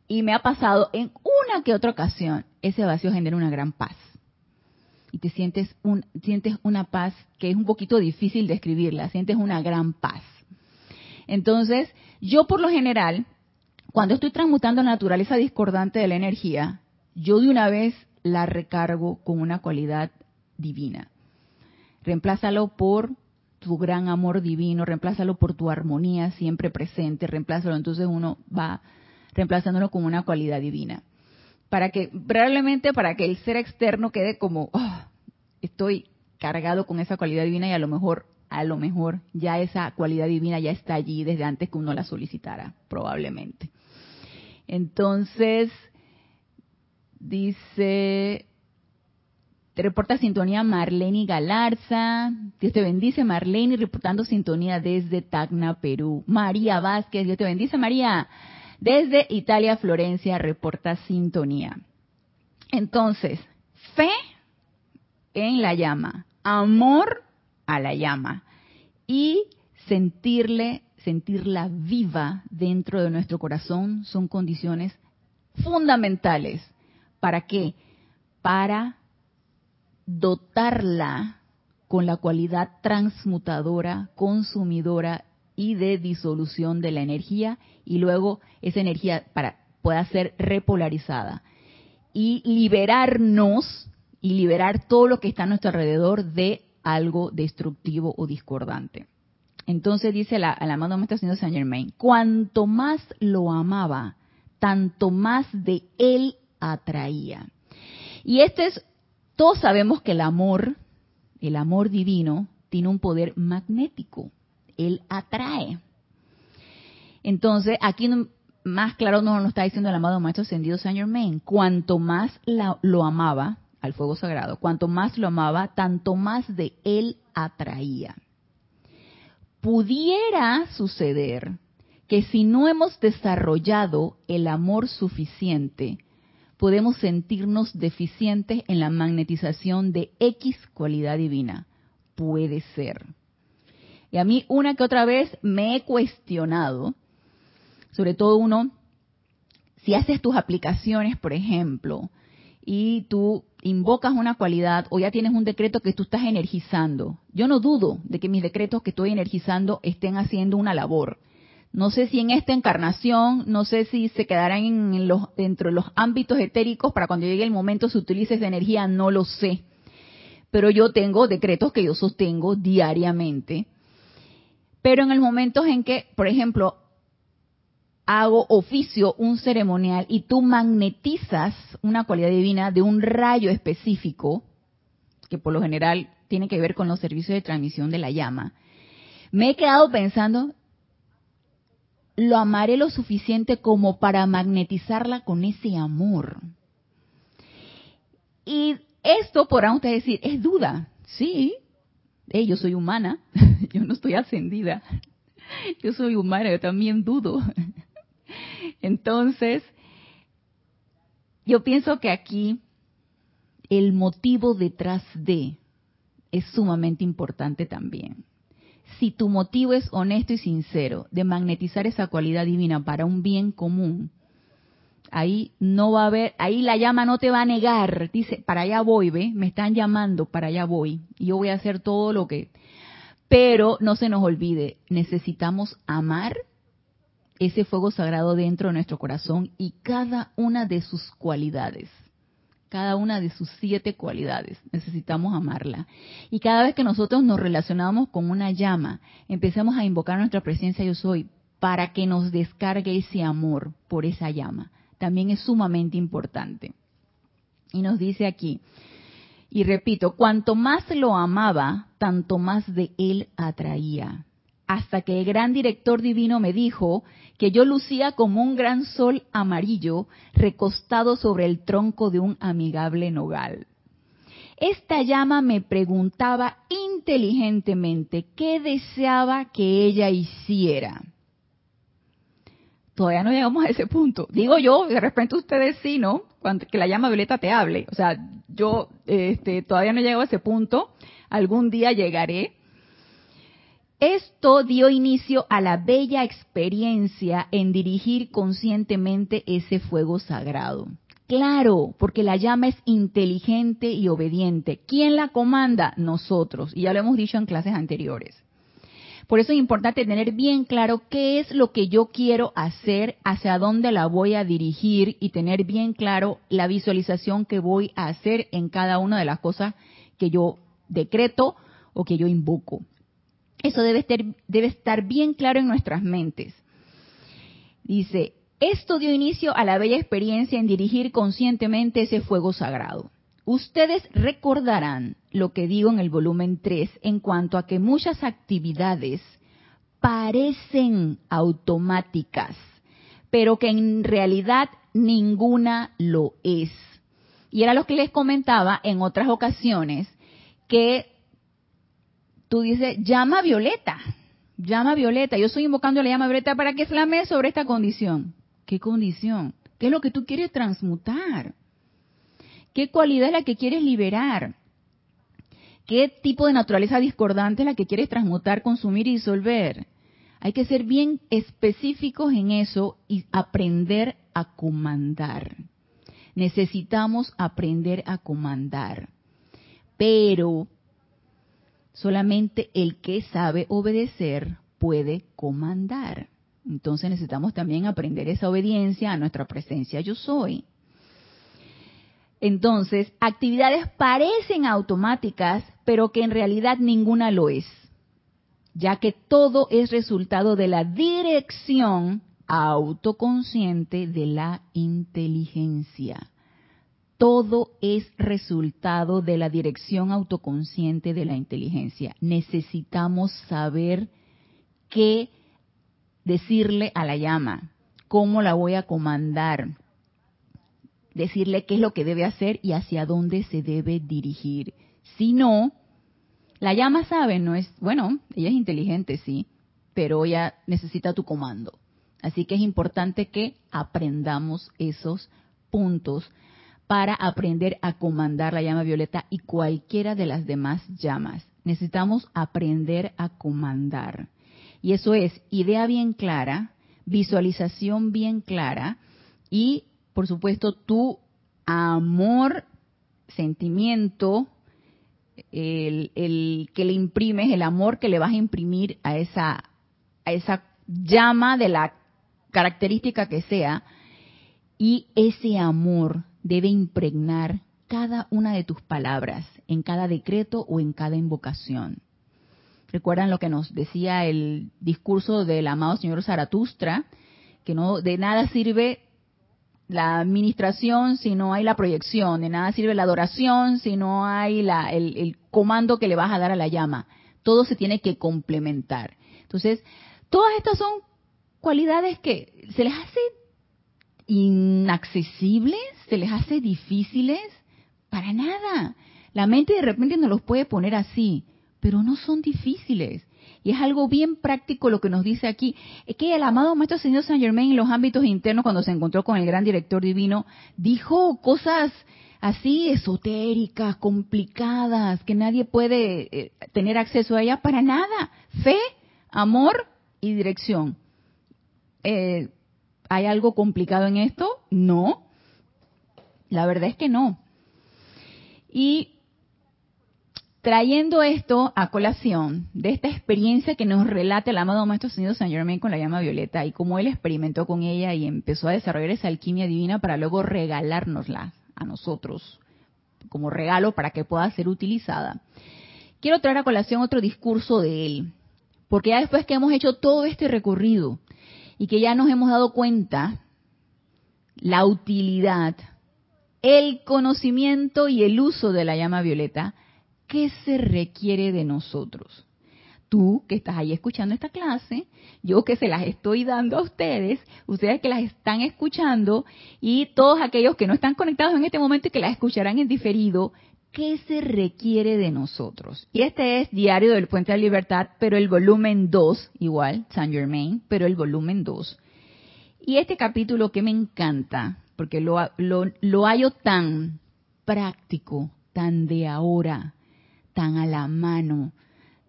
y me ha pasado en una que otra ocasión, ese vacío genera una gran paz. Y te sientes, un, sientes una paz que es un poquito difícil de escribirla, sientes una gran paz. Entonces, yo por lo general, cuando estoy transmutando la naturaleza discordante de la energía, yo de una vez la recargo con una cualidad divina. Reemplázalo por tu gran amor divino, reemplázalo por tu armonía siempre presente, reemplázalo, entonces uno va reemplazándolo con una cualidad divina. Para que, probablemente para que el ser externo quede como, oh, estoy cargado con esa cualidad divina y a lo mejor, a lo mejor ya esa cualidad divina ya está allí desde antes que uno la solicitara, probablemente. Entonces, dice, te reporta sintonía Marlene Galarza. Dios te bendice, Marlene, reportando sintonía desde Tacna, Perú. María Vázquez, Dios te bendice, María. Desde Italia, Florencia, reporta sintonía. Entonces, fe en la llama, amor a la llama y sentirle, sentirla viva dentro de nuestro corazón son condiciones fundamentales. ¿Para qué? Para dotarla con la cualidad transmutadora, consumidora y de disolución de la energía y luego esa energía para, pueda ser repolarizada y liberarnos y liberar todo lo que está a nuestro alrededor de algo destructivo o discordante. Entonces dice la, la amado Maestro Señor Saint Germain, cuanto más lo amaba, tanto más de él atraía. Y este es todos sabemos que el amor, el amor divino, tiene un poder magnético. Él atrae. Entonces, aquí más claro nos lo está diciendo el amado Maestro Ascendido Saint Germain. Cuanto más lo amaba al fuego sagrado, cuanto más lo amaba, tanto más de él atraía. Pudiera suceder que si no hemos desarrollado el amor suficiente, podemos sentirnos deficientes en la magnetización de X cualidad divina. Puede ser. Y a mí una que otra vez me he cuestionado, sobre todo uno, si haces tus aplicaciones, por ejemplo, y tú invocas una cualidad o ya tienes un decreto que tú estás energizando. Yo no dudo de que mis decretos que estoy energizando estén haciendo una labor. No sé si en esta encarnación, no sé si se quedarán en los, dentro de los ámbitos etéricos para cuando llegue el momento se utilice esa energía, no lo sé. Pero yo tengo decretos que yo sostengo diariamente. Pero en el momento en que, por ejemplo, hago oficio, un ceremonial, y tú magnetizas una cualidad divina de un rayo específico, que por lo general tiene que ver con los servicios de transmisión de la llama, me he quedado pensando, lo amaré lo suficiente como para magnetizarla con ese amor. Y esto podrán ustedes decir, es duda. Sí, yo soy humana, yo no estoy ascendida. Yo soy humana, yo también dudo. Entonces, yo pienso que aquí el motivo detrás de es sumamente importante también si tu motivo es honesto y sincero de magnetizar esa cualidad divina para un bien común, ahí no va a haber, ahí la llama no te va a negar, dice, para allá voy, ve, me están llamando, para allá voy, y yo voy a hacer todo lo que... Pero no se nos olvide, necesitamos amar ese fuego sagrado dentro de nuestro corazón y cada una de sus cualidades cada una de sus siete cualidades. Necesitamos amarla. Y cada vez que nosotros nos relacionamos con una llama, empecemos a invocar nuestra presencia yo soy para que nos descargue ese amor por esa llama. También es sumamente importante. Y nos dice aquí, y repito, cuanto más lo amaba, tanto más de él atraía hasta que el gran director divino me dijo que yo lucía como un gran sol amarillo recostado sobre el tronco de un amigable nogal. Esta llama me preguntaba inteligentemente qué deseaba que ella hiciera. Todavía no llegamos a ese punto. Digo yo, de repente ustedes sí, ¿no? Cuando, que la llama violeta te hable. O sea, yo este, todavía no llego a ese punto. Algún día llegaré Esto dio inicio a la bella experiencia en dirigir conscientemente ese fuego sagrado. Claro, porque la llama es inteligente y obediente. ¿Quién la comanda? Nosotros. Y ya lo hemos dicho en clases anteriores. Por eso es importante tener bien claro qué es lo que yo quiero hacer, hacia dónde la voy a dirigir y tener bien claro la visualización que voy a hacer en cada una de las cosas que yo decreto o que yo invoco. Eso debe estar, debe estar bien claro en nuestras mentes. Dice, esto dio inicio a la bella experiencia en dirigir conscientemente ese fuego sagrado. Ustedes recordarán lo que digo en el volumen 3 en cuanto a que muchas actividades parecen automáticas, pero que en realidad ninguna lo es. Y era lo que les comentaba en otras ocasiones, que tú dices, llama a Violeta, llama a Violeta, yo estoy invocando a la llama Violeta para que flame sobre esta condición. ¿Qué condición? ¿Qué es lo que tú quieres transmutar? ¿Qué cualidad es la que quieres liberar? ¿Qué tipo de naturaleza discordante es la que quieres transmutar, consumir y disolver? Hay que ser bien específicos en eso y aprender a comandar. Necesitamos aprender a comandar. Pero solamente el que sabe obedecer puede comandar. Entonces necesitamos también aprender esa obediencia a nuestra presencia yo soy. Entonces, actividades parecen automáticas, pero que en realidad ninguna lo es, ya que todo es resultado de la dirección autoconsciente de la inteligencia. Todo es resultado de la dirección autoconsciente de la inteligencia. Necesitamos saber qué decirle a la llama, cómo la voy a comandar, decirle qué es lo que debe hacer y hacia dónde se debe dirigir. Si no, la llama sabe, no es, bueno, ella es inteligente, sí, pero ella necesita tu comando. Así que es importante que aprendamos esos puntos para aprender a comandar la llama violeta y cualquiera de las demás llamas. Necesitamos aprender a comandar. Y eso es idea bien clara, visualización bien clara y por supuesto, tu amor, sentimiento, el, que le imprimes, el amor que le vas a imprimir a esa, a esa llama de la característica que sea, y ese amor debe impregnar cada una de tus palabras, en cada decreto o en cada invocación. ¿Recuerdan lo que nos decía el discurso del amado señor Zaratustra? Que no de nada sirve la administración si no hay la proyección, de nada sirve la adoración si no hay la, el, el, comando que le vas a dar a la llama. Todo se tiene que complementar. Entonces, todas estas son cualidades que se les hace inaccesibles, se les hace difíciles, para nada. La mente de repente nos los puede poner así, pero no son difíciles. Y es algo bien práctico lo que nos dice aquí. Es que el amado Maestro Señor Saint Germain en los ámbitos internos, cuando se encontró con el gran director divino, dijo cosas así esotéricas, complicadas, que nadie puede eh, tener acceso a ellas para nada. Fe, amor y dirección. Eh, ¿Hay algo complicado en esto? No. La verdad es que no. Y trayendo esto a colación de esta experiencia que nos relata el amado Maestro Señor San Germain con la llama violeta y cómo él experimentó con ella y empezó a desarrollar esa alquimia divina para luego regalárnosla a nosotros como regalo para que pueda ser utilizada. Quiero traer a colación otro discurso de él, porque ya después que hemos hecho todo este recorrido y que ya nos hemos dado cuenta la utilidad, el conocimiento y el uso de la llama violeta, ¿qué se requiere de nosotros? Tú que estás ahí escuchando esta clase, yo que se las estoy dando a ustedes, ustedes que las están escuchando y todos aquellos que no están conectados en este momento y que las escucharán en diferido, ¿qué se requiere de nosotros? Y este es Diario del Puente de la Libertad, pero el volumen 2, igual, Saint Germain, pero el volumen 2. Y este capítulo que me encanta, porque lo, lo, lo hallo tan práctico, tan de ahora, tan a la mano,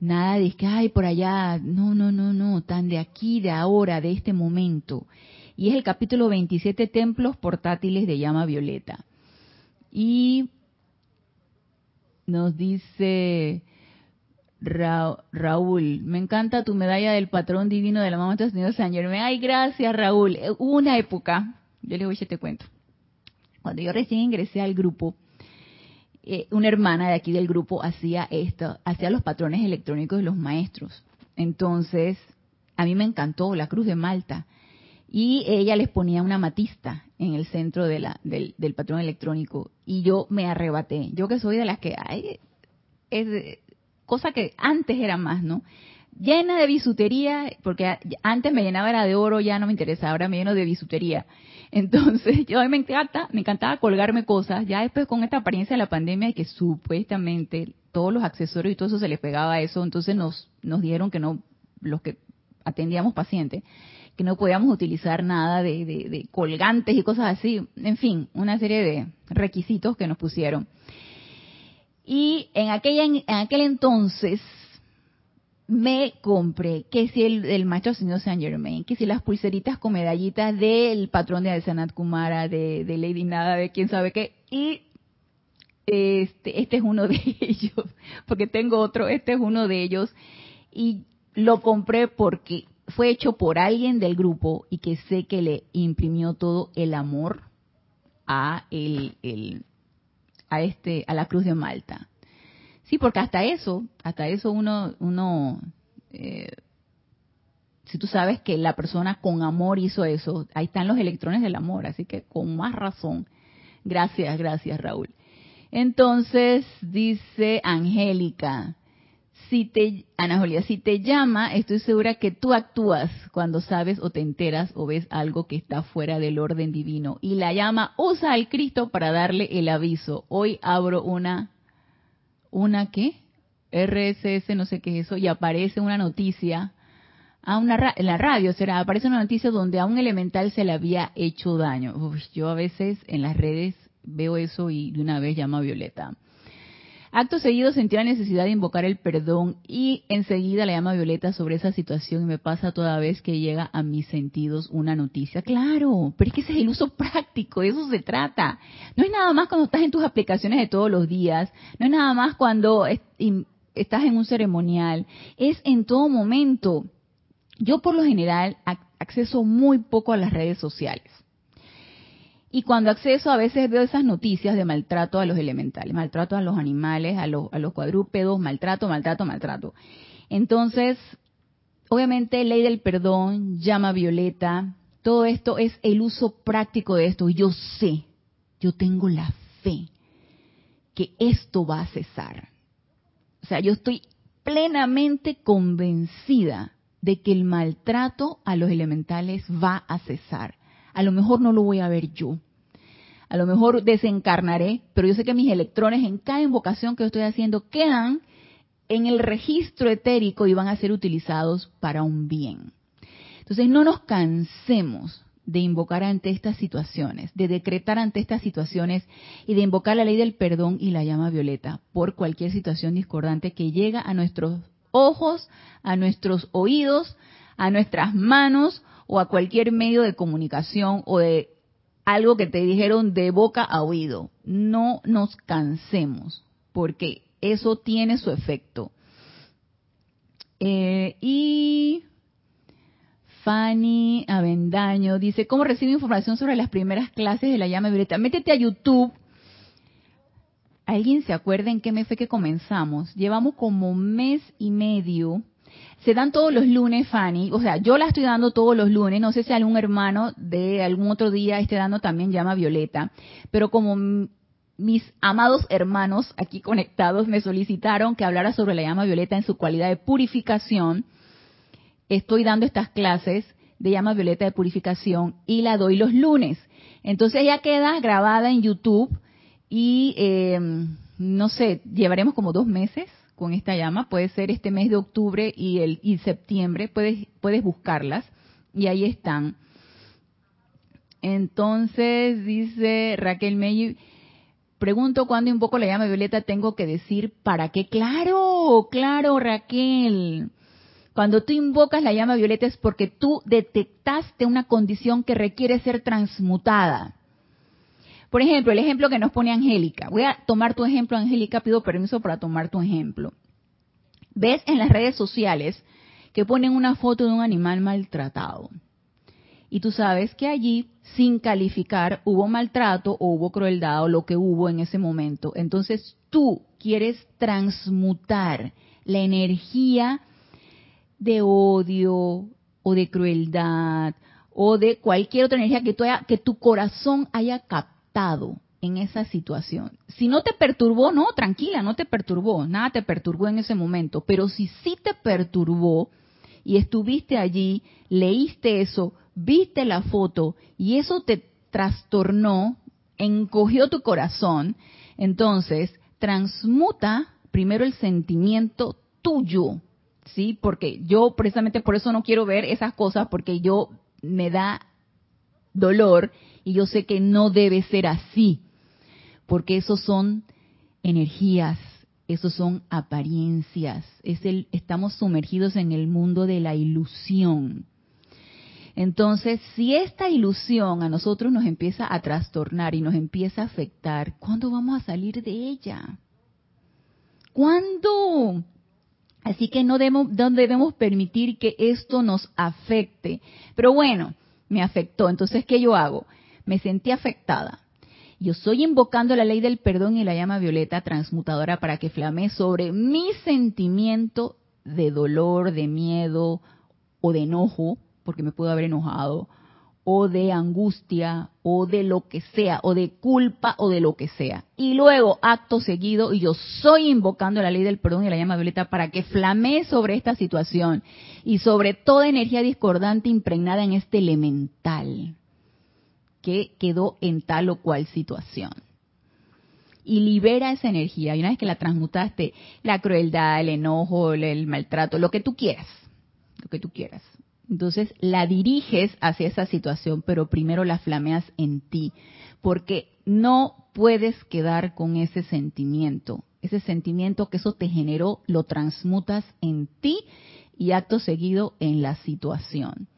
Nada de que, ay, por allá, no, no, no, no, tan de aquí, de ahora, de este momento. Y es el capítulo 27, Templos Portátiles de Llama Violeta. Y nos dice Raúl, me encanta tu medalla del patrón divino de la mamá de Señor San Germán. Ay, gracias Raúl. Eh, hubo una época, yo les voy a echar este cuento. Cuando yo recién ingresé al grupo, eh, una hermana de aquí del grupo hacía esto, hacía los patrones electrónicos de los maestros. Entonces, a mí me encantó la Cruz de Malta. Y ella les ponía una matista en el centro de la, del, del patrón electrónico. Y yo me arrebaté. Yo que soy de las que, ay, es cosa que antes era más, ¿no? Llena de bisutería, porque antes me llenaba era de oro, ya no me interesaba, ahora me lleno de bisutería. Entonces, yo me encanta, me encantaba colgarme cosas, ya después con esta apariencia de la pandemia que supuestamente todos los accesorios y todo eso se les pegaba a eso, entonces nos, nos dieron que no, los que atendíamos pacientes, que no podíamos utilizar nada de, de, de colgantes y cosas así, en fin, una serie de requisitos que nos pusieron. Y en, aquella, en aquel entonces me compré, que si el, el maestro señor Saint Germain, que si las pulseritas con medallitas del patrón de Adesanat Kumara, de, de Lady Nada, de quién sabe qué, y este, este es uno de ellos, porque tengo otro, este es uno de ellos, y lo compré porque fue hecho por alguien del grupo y que sé que le imprimió todo el amor a el, el, a este a la Cruz de Malta. Sí, porque hasta eso, hasta eso uno uno eh, si tú sabes que la persona con amor hizo eso, ahí están los electrones del amor, así que con más razón. Gracias, gracias Raúl. Entonces dice Angélica, si te, Ana Julia, si te llama, estoy segura que tú actúas cuando sabes o te enteras o ves algo que está fuera del orden divino. Y la llama usa al Cristo para darle el aviso. Hoy abro una, ¿una qué? RSS, no sé qué es eso, y aparece una noticia, a una en la radio será, aparece una noticia donde a un elemental se le había hecho daño. yo a veces en las redes veo eso y de una vez llamo a Violeta Acto seguido sentí la necesidad de invocar el perdón y enseguida la llama Violeta sobre esa situación y me pasa toda vez que llega a mis sentidos una noticia. Claro, pero es que ese es el uso práctico, de eso se trata. No es nada más cuando estás en tus aplicaciones de todos los días, no es nada más cuando estás en un ceremonial, es en todo momento. Yo por lo general acceso muy poco a las redes sociales. Y cuando acceso a veces veo esas noticias de maltrato a los elementales, maltrato a los animales, a los, a los cuadrúpedos, maltrato, maltrato, maltrato. Entonces, obviamente, ley del perdón, llama violeta, todo esto es el uso práctico de esto. Yo sé, yo tengo la fe que esto va a cesar. O sea, yo estoy plenamente convencida de que el maltrato a los elementales va a cesar a lo mejor no lo voy a ver yo. A lo mejor desencarnaré, pero yo sé que mis electrones en cada invocación que estoy haciendo quedan en el registro etérico y van a ser utilizados para un bien. Entonces no nos cansemos de invocar ante estas situaciones, de decretar ante estas situaciones y de invocar la ley del perdón y la llama violeta por cualquier situación discordante que llega a nuestros ojos, a nuestros oídos, a nuestras manos o a cualquier medio de comunicación o de algo que te dijeron de boca a oído. No nos cansemos, porque eso tiene su efecto. Eh, y Fanny Avendaño dice, ¿cómo recibo información sobre las primeras clases de la llama violeta? Métete a YouTube. ¿Alguien se acuerda en qué mes fue que comenzamos? Llevamos como mes y medio se dan todos los lunes, Fanny. O sea, yo la estoy dando todos los lunes. No sé si algún hermano de algún otro día esté dando también llama Violeta. Pero como mis amados hermanos aquí conectados me solicitaron que hablara sobre la llama Violeta en su cualidad de purificación, estoy dando estas clases de llama Violeta de purificación y la doy los lunes. Entonces ya queda grabada en YouTube y eh, no sé, llevaremos como dos meses con esta llama, puede ser este mes de octubre y el y septiembre, puedes, puedes buscarlas y ahí están. Entonces dice Raquel May, Pregunto cuándo invoco la llama violeta, tengo que decir para qué. Claro, claro, Raquel. Cuando tú invocas la llama violeta es porque tú detectaste una condición que requiere ser transmutada. Por ejemplo, el ejemplo que nos pone Angélica. Voy a tomar tu ejemplo, Angélica, pido permiso para tomar tu ejemplo. Ves en las redes sociales que ponen una foto de un animal maltratado. Y tú sabes que allí, sin calificar, hubo maltrato o hubo crueldad o lo que hubo en ese momento. Entonces tú quieres transmutar la energía de odio o de crueldad o de cualquier otra energía que, que tu corazón haya captado en esa situación. Si no te perturbó, no, tranquila, no te perturbó, nada te perturbó en ese momento, pero si sí te perturbó y estuviste allí, leíste eso, viste la foto y eso te trastornó, encogió tu corazón, entonces transmuta primero el sentimiento tuyo, ¿sí? Porque yo precisamente por eso no quiero ver esas cosas porque yo me da dolor y yo sé que no debe ser así porque esos son energías, esos son apariencias, es el, estamos sumergidos en el mundo de la ilusión. Entonces, si esta ilusión a nosotros nos empieza a trastornar y nos empieza a afectar, ¿cuándo vamos a salir de ella? ¿Cuándo? Así que no debemos, no debemos permitir que esto nos afecte. Pero bueno, me afectó. Entonces, ¿qué yo hago? Me sentí afectada. Yo estoy invocando la ley del perdón y la llama violeta transmutadora para que flame sobre mi sentimiento de dolor, de miedo o de enojo, porque me puedo haber enojado, o de angustia, o de lo que sea, o de culpa, o de lo que sea. Y luego, acto seguido, y yo soy invocando la ley del perdón y la llama violeta para que flame sobre esta situación y sobre toda energía discordante impregnada en este elemental que quedó en tal o cual situación. Y libera esa energía. Y una vez que la transmutaste, la crueldad, el enojo, el, maltrato, lo que tú quieras, lo que tú quieras. Entonces la diriges hacia esa situación, pero primero la flameas en ti, porque no puedes quedar con ese sentimiento. Ese sentimiento que eso te generó, lo transmutas en ti y acto seguido en la situación.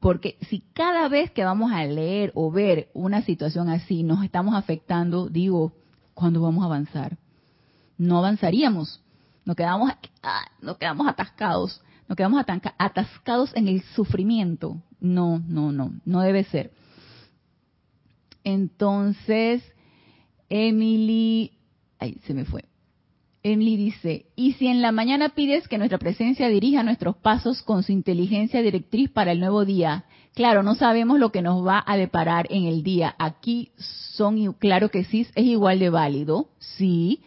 Porque si cada vez que vamos a leer o ver una situación así nos estamos afectando, digo, ¿cuándo vamos a avanzar? No avanzaríamos. Nos quedamos, ah, nos quedamos atascados. Nos quedamos atascados en el sufrimiento. No, no, no, no debe ser. Entonces, Emily, ay, se me fue. Emily dice, y si en la mañana pides que nuestra presencia dirija nuestros pasos con su inteligencia directriz para el nuevo día, claro, no sabemos lo que nos va a deparar en el día. Aquí son, claro que sí, es igual de válido, sí,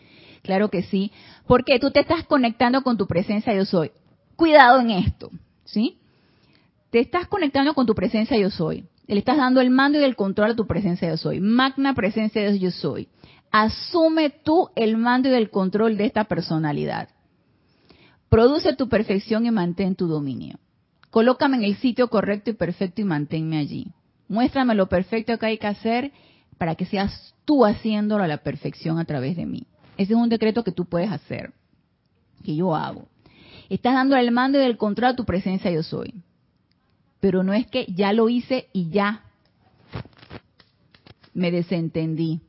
claro que sí, porque tú te estás conectando con tu presencia yo soy. Cuidado en esto, ¿sí? Te estás conectando con tu presencia yo soy. Le estás dando el mando y el control a tu presencia yo soy. Magna presencia de yo soy Asume tú el mando y el control de esta personalidad. Produce tu perfección y mantén tu dominio. Colócame en el sitio correcto y perfecto y manténme allí. Muéstrame lo perfecto que hay que hacer para que seas tú haciéndolo a la perfección a través de mí. Ese es un decreto que tú puedes hacer, que yo hago. Estás dando el mando y el control a tu presencia yo soy. Pero no es que ya lo hice y ya me desentendí.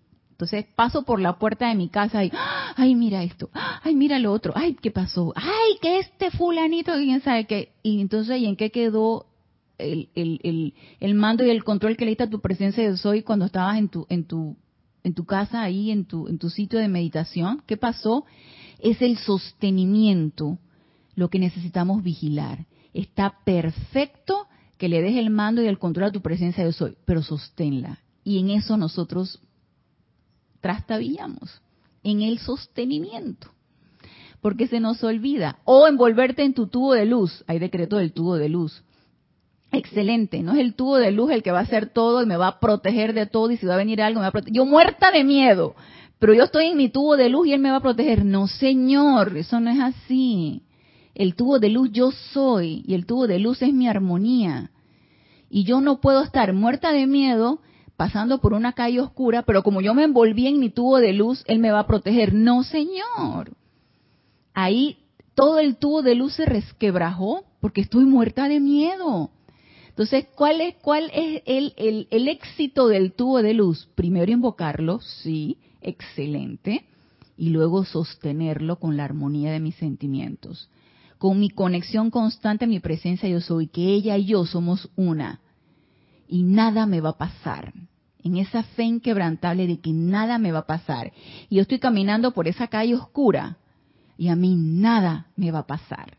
Entonces paso por la puerta de mi casa y, ay, mira esto, ay, mira lo otro, ay, ¿qué pasó? Ay, que este fulanito, quién sabe qué. Y entonces, ¿y en qué quedó el, el, el, mando y el control que le diste a tu presencia de soy cuando estabas en tu, en tu, en tu casa, ahí, en tu, en tu sitio de meditación? ¿Qué pasó? Es el sostenimiento lo que necesitamos vigilar. Está perfecto que le des el mando y el control a tu presencia de soy, pero sosténla. Y en eso nosotros trastabillamos en el sostenimiento. Porque se nos olvida. O envolverte en tu tubo de luz. Hay decreto del tubo de luz. Excelente. No es el tubo de luz el que va a hacer todo y me va a proteger de todo y si va a venir algo me va a proteger. Yo muerta de miedo. Pero yo estoy en mi tubo de luz y él me va a proteger. No, señor. Eso no es así. El tubo de luz yo soy y el tubo de luz es mi armonía. Y yo no puedo estar muerta de miedo pasando por una calle oscura, pero como yo me envolví en mi tubo de luz, él me va a proteger. No, señor. Ahí todo el tubo de luz se resquebrajó porque estoy muerta de miedo. Entonces, ¿cuál es, cuál es el, éxito del tubo de luz? Primero invocarlo, sí, excelente, y luego sostenerlo con la armonía de mis sentimientos, con mi conexión constante mi presencia yo soy, que ella y yo somos una, y nada me va a pasar. En esa fe inquebrantable de que nada me va a pasar. Y yo estoy caminando por esa calle oscura y a mí nada me va a pasar.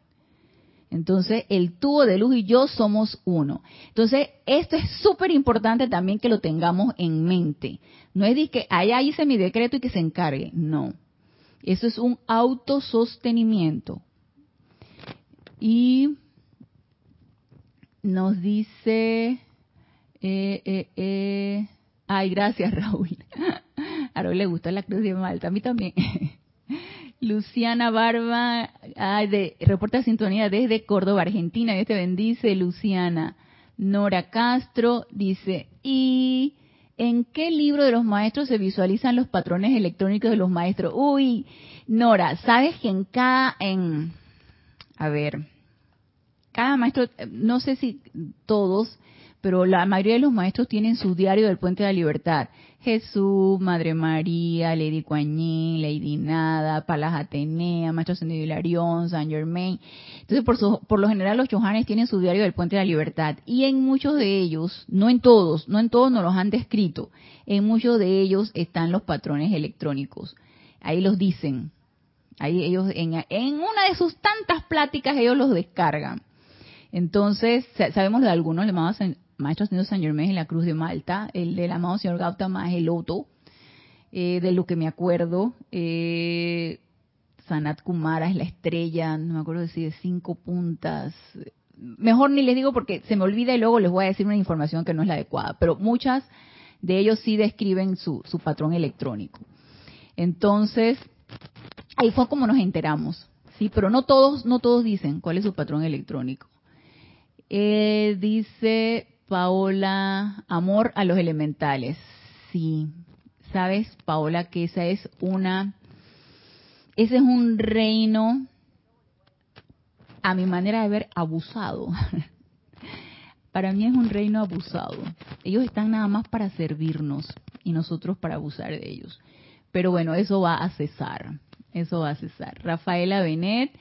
Entonces, el tubo de luz y yo somos uno. Entonces, esto es súper importante también que lo tengamos en mente. No es de que allá hice mi decreto y que se encargue. No. Eso es un autosostenimiento. Y nos dice, eh, eh, eh, ay, gracias Raúl. A Raúl le gusta la cruz de Malta, a mí también. Luciana Barba, de, reporta sintonía desde Córdoba, Argentina. Dios te bendice, Luciana. Nora Castro dice, ¿y en qué libro de los maestros se visualizan los patrones electrónicos de los maestros? Uy, Nora, sabes que en cada, en, a ver, cada maestro, no sé si todos, pero la mayoría de los maestros tienen su diario del Puente de la Libertad. Jesús, Madre María, Lady Coañín, Lady Nada, Palas Atenea, Maestro Ascendido Hilarión, San Germain. Entonces, por, por lo general, los chohanes tienen su diario del Puente de la Libertad. Y en muchos de ellos, no en todos, no en todos nos los han descrito, en muchos de ellos están los patrones electrónicos. Ahí los dicen. Ahí ellos, en, en una de sus tantas pláticas, ellos los descargan. Entonces, sabemos de algunos llamados Maestro Señor San Germán en la Cruz de Malta, el del amado Señor Gautama es el Loto, eh, de lo que me acuerdo. Eh, Sanat Kumara es la estrella, no me acuerdo si de cinco puntas. Mejor ni les digo porque se me olvida y luego les voy a decir una información que no es la adecuada, pero muchas de ellos sí describen su, su patrón electrónico. Entonces, ahí fue como nos enteramos, sí, pero no todos, no todos dicen cuál es su patrón electrónico. Eh, dice Paola, amor a los elementales. Sí, sabes, Paola, que esa es una, ese es un reino, a mi manera de ver, abusado. para mí es un reino abusado. Ellos están nada más para servirnos y nosotros para abusar de ellos. Pero bueno, eso va a cesar. Eso va a cesar. Rafaela Benet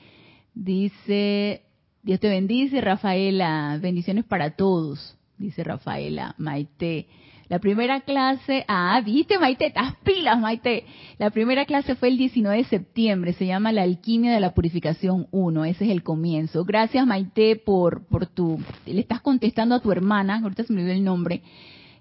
dice, Dios te bendice, Rafaela, bendiciones para todos dice Rafaela, Maite. La primera clase, ah, viste Maite, estás pilas Maite. La primera clase fue el 19 de septiembre, se llama La alquimia de la purificación 1, ese es el comienzo. Gracias Maite por, por tu, le estás contestando a tu hermana, ahorita se me olvidó el nombre,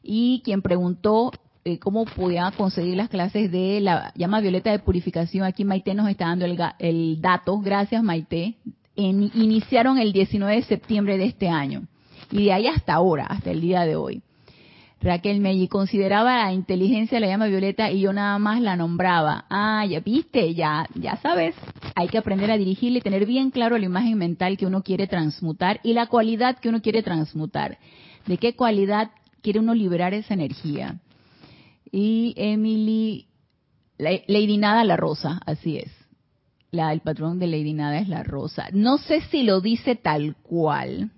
y quien preguntó eh, cómo podía conseguir las clases de la llama violeta de purificación. Aquí Maite nos está dando el, el dato. Gracias Maite. En, iniciaron el 19 de septiembre de este año y de ahí hasta ahora, hasta el día de hoy. Raquel Melli consideraba la inteligencia la llama violeta y yo nada más la nombraba. Ah, ya viste, ya, ya sabes. Hay que aprender a dirigirle y tener bien claro la imagen mental que uno quiere transmutar y la cualidad que uno quiere transmutar. ¿De qué cualidad quiere uno liberar esa energía? Y Emily, Lady Nada la rosa, así es. La, el patrón de Lady Nada es la rosa. No sé si lo dice tal cual,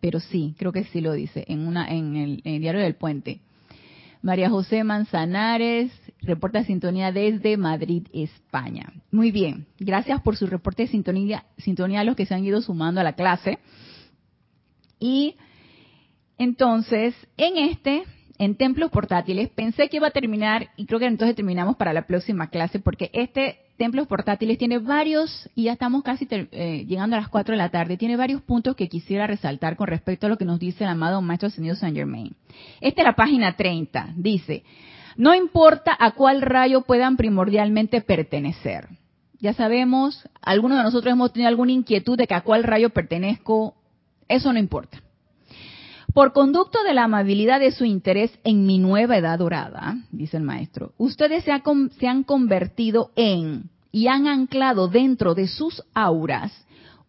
pero sí, creo que sí lo dice en, una, en, el, diario del puente. María José Manzanares reporta sintonía desde Madrid, España. Muy bien, gracias por su reporte de sintonía, sintonía a los que se han ido sumando a la clase. Y entonces, en este, en templos portátiles, pensé que iba a terminar, y creo que entonces terminamos para la próxima clase, porque este templos portátiles tiene varios, y ya estamos casi eh, llegando a las 4 de la tarde, tiene varios puntos que quisiera resaltar con respecto a lo que nos dice el amado Maestro Ascendido Saint Germain. Esta es la página 30, dice, no importa a cuál rayo puedan primordialmente pertenecer. Ya sabemos, algunos de nosotros hemos tenido alguna inquietud de que a cuál rayo pertenezco, eso no importa. Por conducto de la amabilidad de su interés en mi nueva edad dorada, dice el maestro, ustedes se, han convertido en y han anclado dentro de sus auras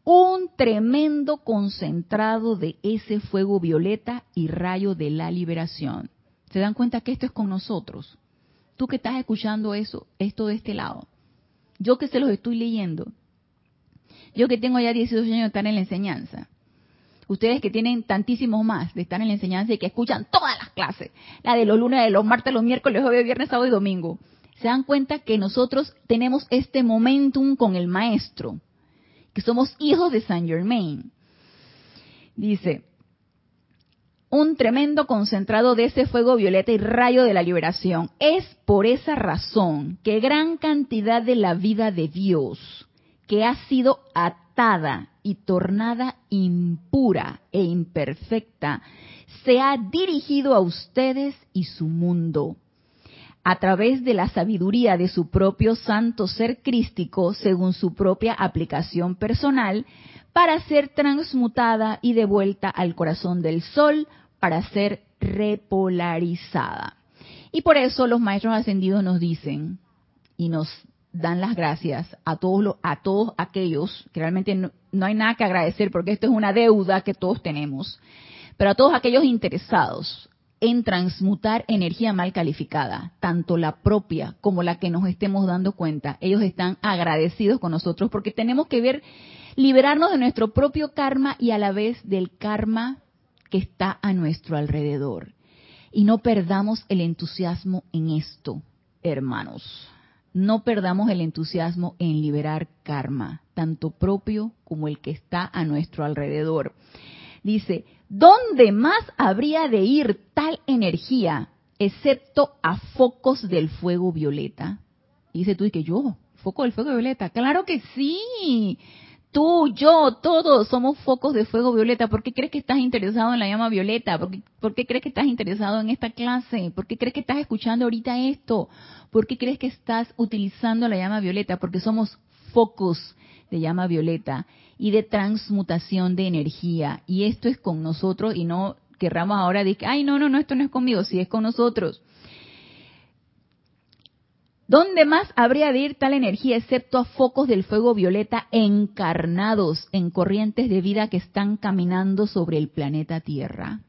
un tremendo concentrado de ese fuego violeta y rayo de la liberación. Se dan cuenta que esto es con nosotros. Tú que estás escuchando eso, esto de este lado. Yo que se los estoy leyendo. Yo que tengo ya 18 años de estar en la enseñanza. Ustedes que tienen tantísimos más de estar en la enseñanza y que escuchan todas las clases. La de los lunes, de los martes, los miércoles, jueves, viernes, sábado y domingo. Se dan cuenta que nosotros tenemos este momentum con el maestro. Que somos hijos de Saint Germain. Dice, un tremendo concentrado de ese fuego violeta y rayo de la liberación. Es por esa razón que gran cantidad de la vida de Dios que ha sido y tornada impura e imperfecta se ha dirigido a ustedes y su mundo a través de la sabiduría de su propio santo ser crístico según su propia aplicación personal para ser transmutada y devuelta al corazón del sol para ser repolarizada. Y por eso los maestros ascendidos nos dicen y nos dan las gracias a todos a todos aquellos que realmente no, no, hay nada que agradecer porque esto es una deuda que todos tenemos, pero a todos aquellos interesados en transmutar energía mal calificada, tanto la propia como la que nos estemos dando cuenta, ellos están agradecidos con nosotros porque tenemos que ver liberarnos de nuestro propio karma y a la vez del karma que está a nuestro alrededor. Y no perdamos el entusiasmo en esto, hermanos. No perdamos el entusiasmo en liberar karma, tanto propio como el que está a nuestro alrededor. Dice, ¿dónde más habría de ir tal energía excepto a focos del fuego violeta? dice tú y que yo, foco del fuego violeta. Claro que sí. Tú, yo, todos somos focos de fuego violeta. ¿Por qué crees que estás interesado en la llama violeta? ¿Por qué, crees que estás interesado en esta clase? ¿Por qué crees que estás escuchando ahorita esto? ¿Por qué crees que estás utilizando la llama violeta? Porque somos focos de llama violeta y de transmutación de energía. Y esto es con nosotros y no querramos ahora decir, ay, no, no, no, esto no es conmigo, sí es con nosotros. ¿Dónde más habría de ir tal energía excepto a focos del fuego violeta encarnados en corrientes de vida que están caminando sobre el planeta Tierra?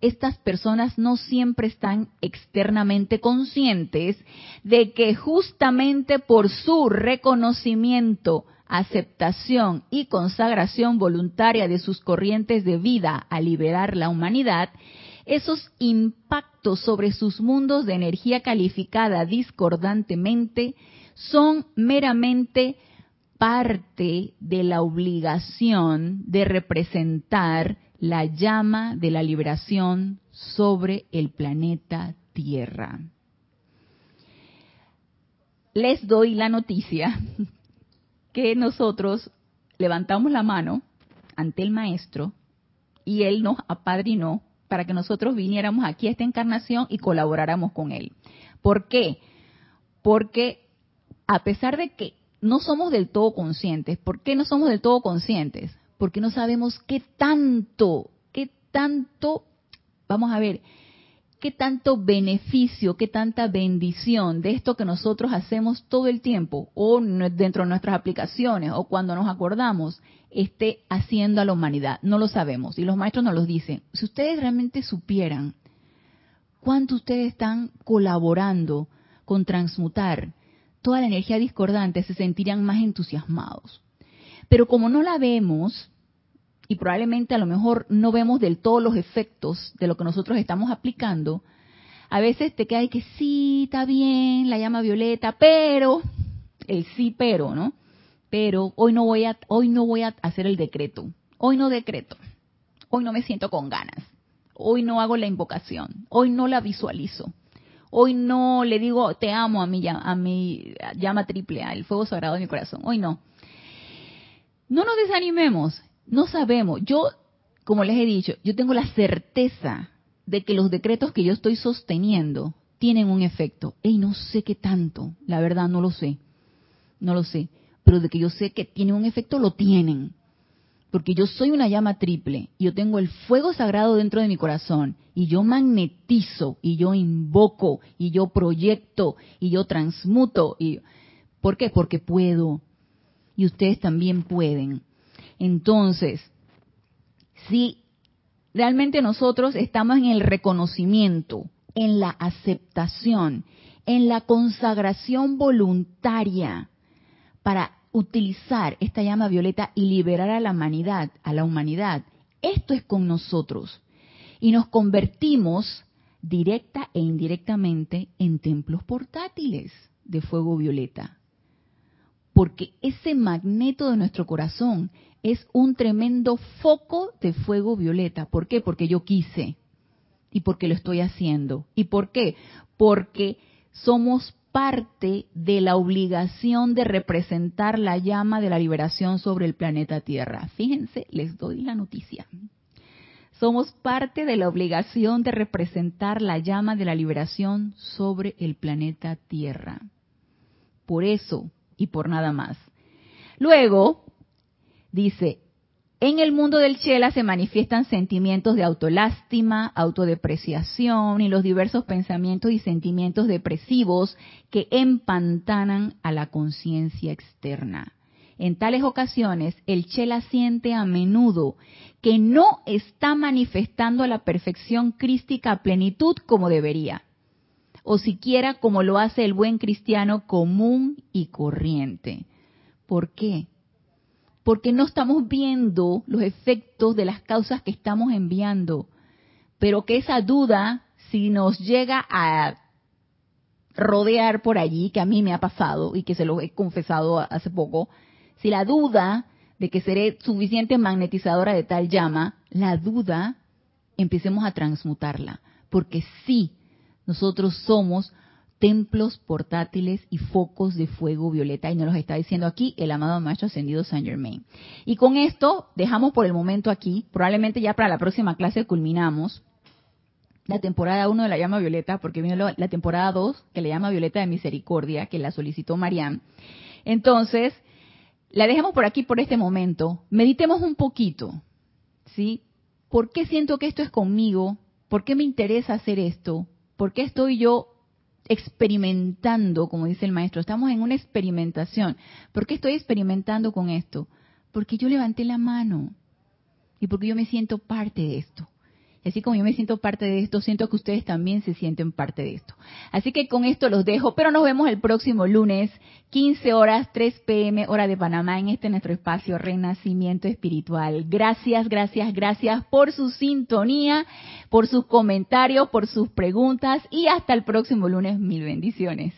Estas personas no siempre están externamente conscientes de que justamente por su reconocimiento, aceptación y consagración voluntaria de sus corrientes de vida a liberar la humanidad, esos impactos sobre sus mundos de energía calificada discordantemente son meramente parte de la obligación de representar la llama de la liberación sobre el planeta Tierra. Les doy la noticia que nosotros levantamos la mano ante el Maestro y Él nos apadrinó para que nosotros viniéramos aquí a esta encarnación y colaboráramos con Él. ¿Por qué? Porque a pesar de que no somos del todo conscientes, ¿por qué no somos del todo conscientes? Porque no sabemos qué tanto, qué tanto, vamos a ver, qué tanto beneficio, qué tanta bendición de esto que nosotros hacemos todo el tiempo, o dentro de nuestras aplicaciones, o cuando nos acordamos, esté haciendo a la humanidad. No lo sabemos. Y los maestros nos lo dicen. Si ustedes realmente supieran cuánto ustedes están colaborando con transmutar toda la energía discordante, se sentirían más entusiasmados. Pero como no la vemos, y probablemente a lo mejor no vemos del todo los efectos de lo que nosotros estamos aplicando, a veces te queda que sí, está bien, la llama violeta, pero, el sí, pero, ¿no? Pero hoy no voy a, hoy no voy a hacer el decreto, hoy no decreto, hoy no me siento con ganas, hoy no hago la invocación, hoy no la visualizo, hoy no le digo te amo a mi, a mi llama triple, al fuego sagrado de mi corazón, hoy no. No nos desanimemos, no sabemos. Yo, como les he dicho, yo tengo la certeza de que los decretos que yo estoy sosteniendo tienen un efecto. Y no sé qué tanto, la verdad no lo sé. No lo sé. Pero de que yo sé que tienen un efecto, lo tienen. Porque yo soy una llama triple. Yo tengo el fuego sagrado dentro de mi corazón. Y yo magnetizo. Y yo invoco. Y yo proyecto. Y yo transmuto. Y, ¿Por qué? Porque puedo. Y ustedes también pueden. Entonces, si realmente nosotros estamos en el reconocimiento en la aceptación, en la consagración voluntaria para utilizar esta llama violeta y liberar a la humanidad, a la humanidad. Esto es con nosotros. Y nos convertimos directa e indirectamente en templos portátiles de fuego violeta. Porque ese magneto de nuestro corazón es un tremendo foco de fuego violeta. ¿Por qué? Porque yo quise y porque lo estoy haciendo. ¿Y por qué? Porque somos parte de la obligación de representar la llama de la liberación sobre el planeta Tierra. Fíjense, les doy la noticia. Somos parte de la obligación de representar la llama de la liberación sobre el planeta Tierra. Por eso y por nada más. Luego, dice, en el mundo del Chela se manifiestan sentimientos de autolástima, autodepreciación y los diversos pensamientos y sentimientos depresivos que empantanan a la conciencia externa. En tales ocasiones, el Chela siente a menudo que no está manifestando la perfección crística a plenitud como debería, o siquiera como lo hace el buen cristiano común y corriente. ¿Por qué? Porque no estamos viendo los efectos de las causas que estamos enviando, pero que esa duda, si nos llega a rodear por allí, que a mí me ha pasado y que se lo he confesado hace poco, si la duda de que seré suficiente magnetizadora de tal llama, la duda, empecemos a transmutarla, porque sí, nosotros somos templos portátiles y focos de fuego violeta. Y nos los está diciendo aquí el amado Maestro Ascendido Saint Germain. Y con esto dejamos por el momento aquí. Probablemente ya para la próxima clase culminamos la temporada 1 de la llama violeta, porque viene la temporada 2, que le llama Violeta de Misericordia, que la solicitó Marianne. Entonces, la dejamos por aquí por este momento. Meditemos un poquito, ¿sí? ¿Por qué siento que esto es conmigo? ¿Por qué me interesa hacer esto? ¿Por qué estoy yo experimentando, como dice el maestro, estamos en una experimentación. ¿Por qué estoy experimentando con esto? Porque yo levanté la mano y porque yo me siento parte de esto. Y así como yo me siento parte de esto, siento que ustedes también se sienten parte de esto. Así que con esto los dejo, pero nos vemos el próximo lunes, 15 horas, 3 pm, hora de Panamá, en este nuestro espacio Renacimiento Espiritual. Gracias, gracias, gracias por su sintonía, por sus comentarios, por sus preguntas y hasta el próximo lunes. Mil bendiciones.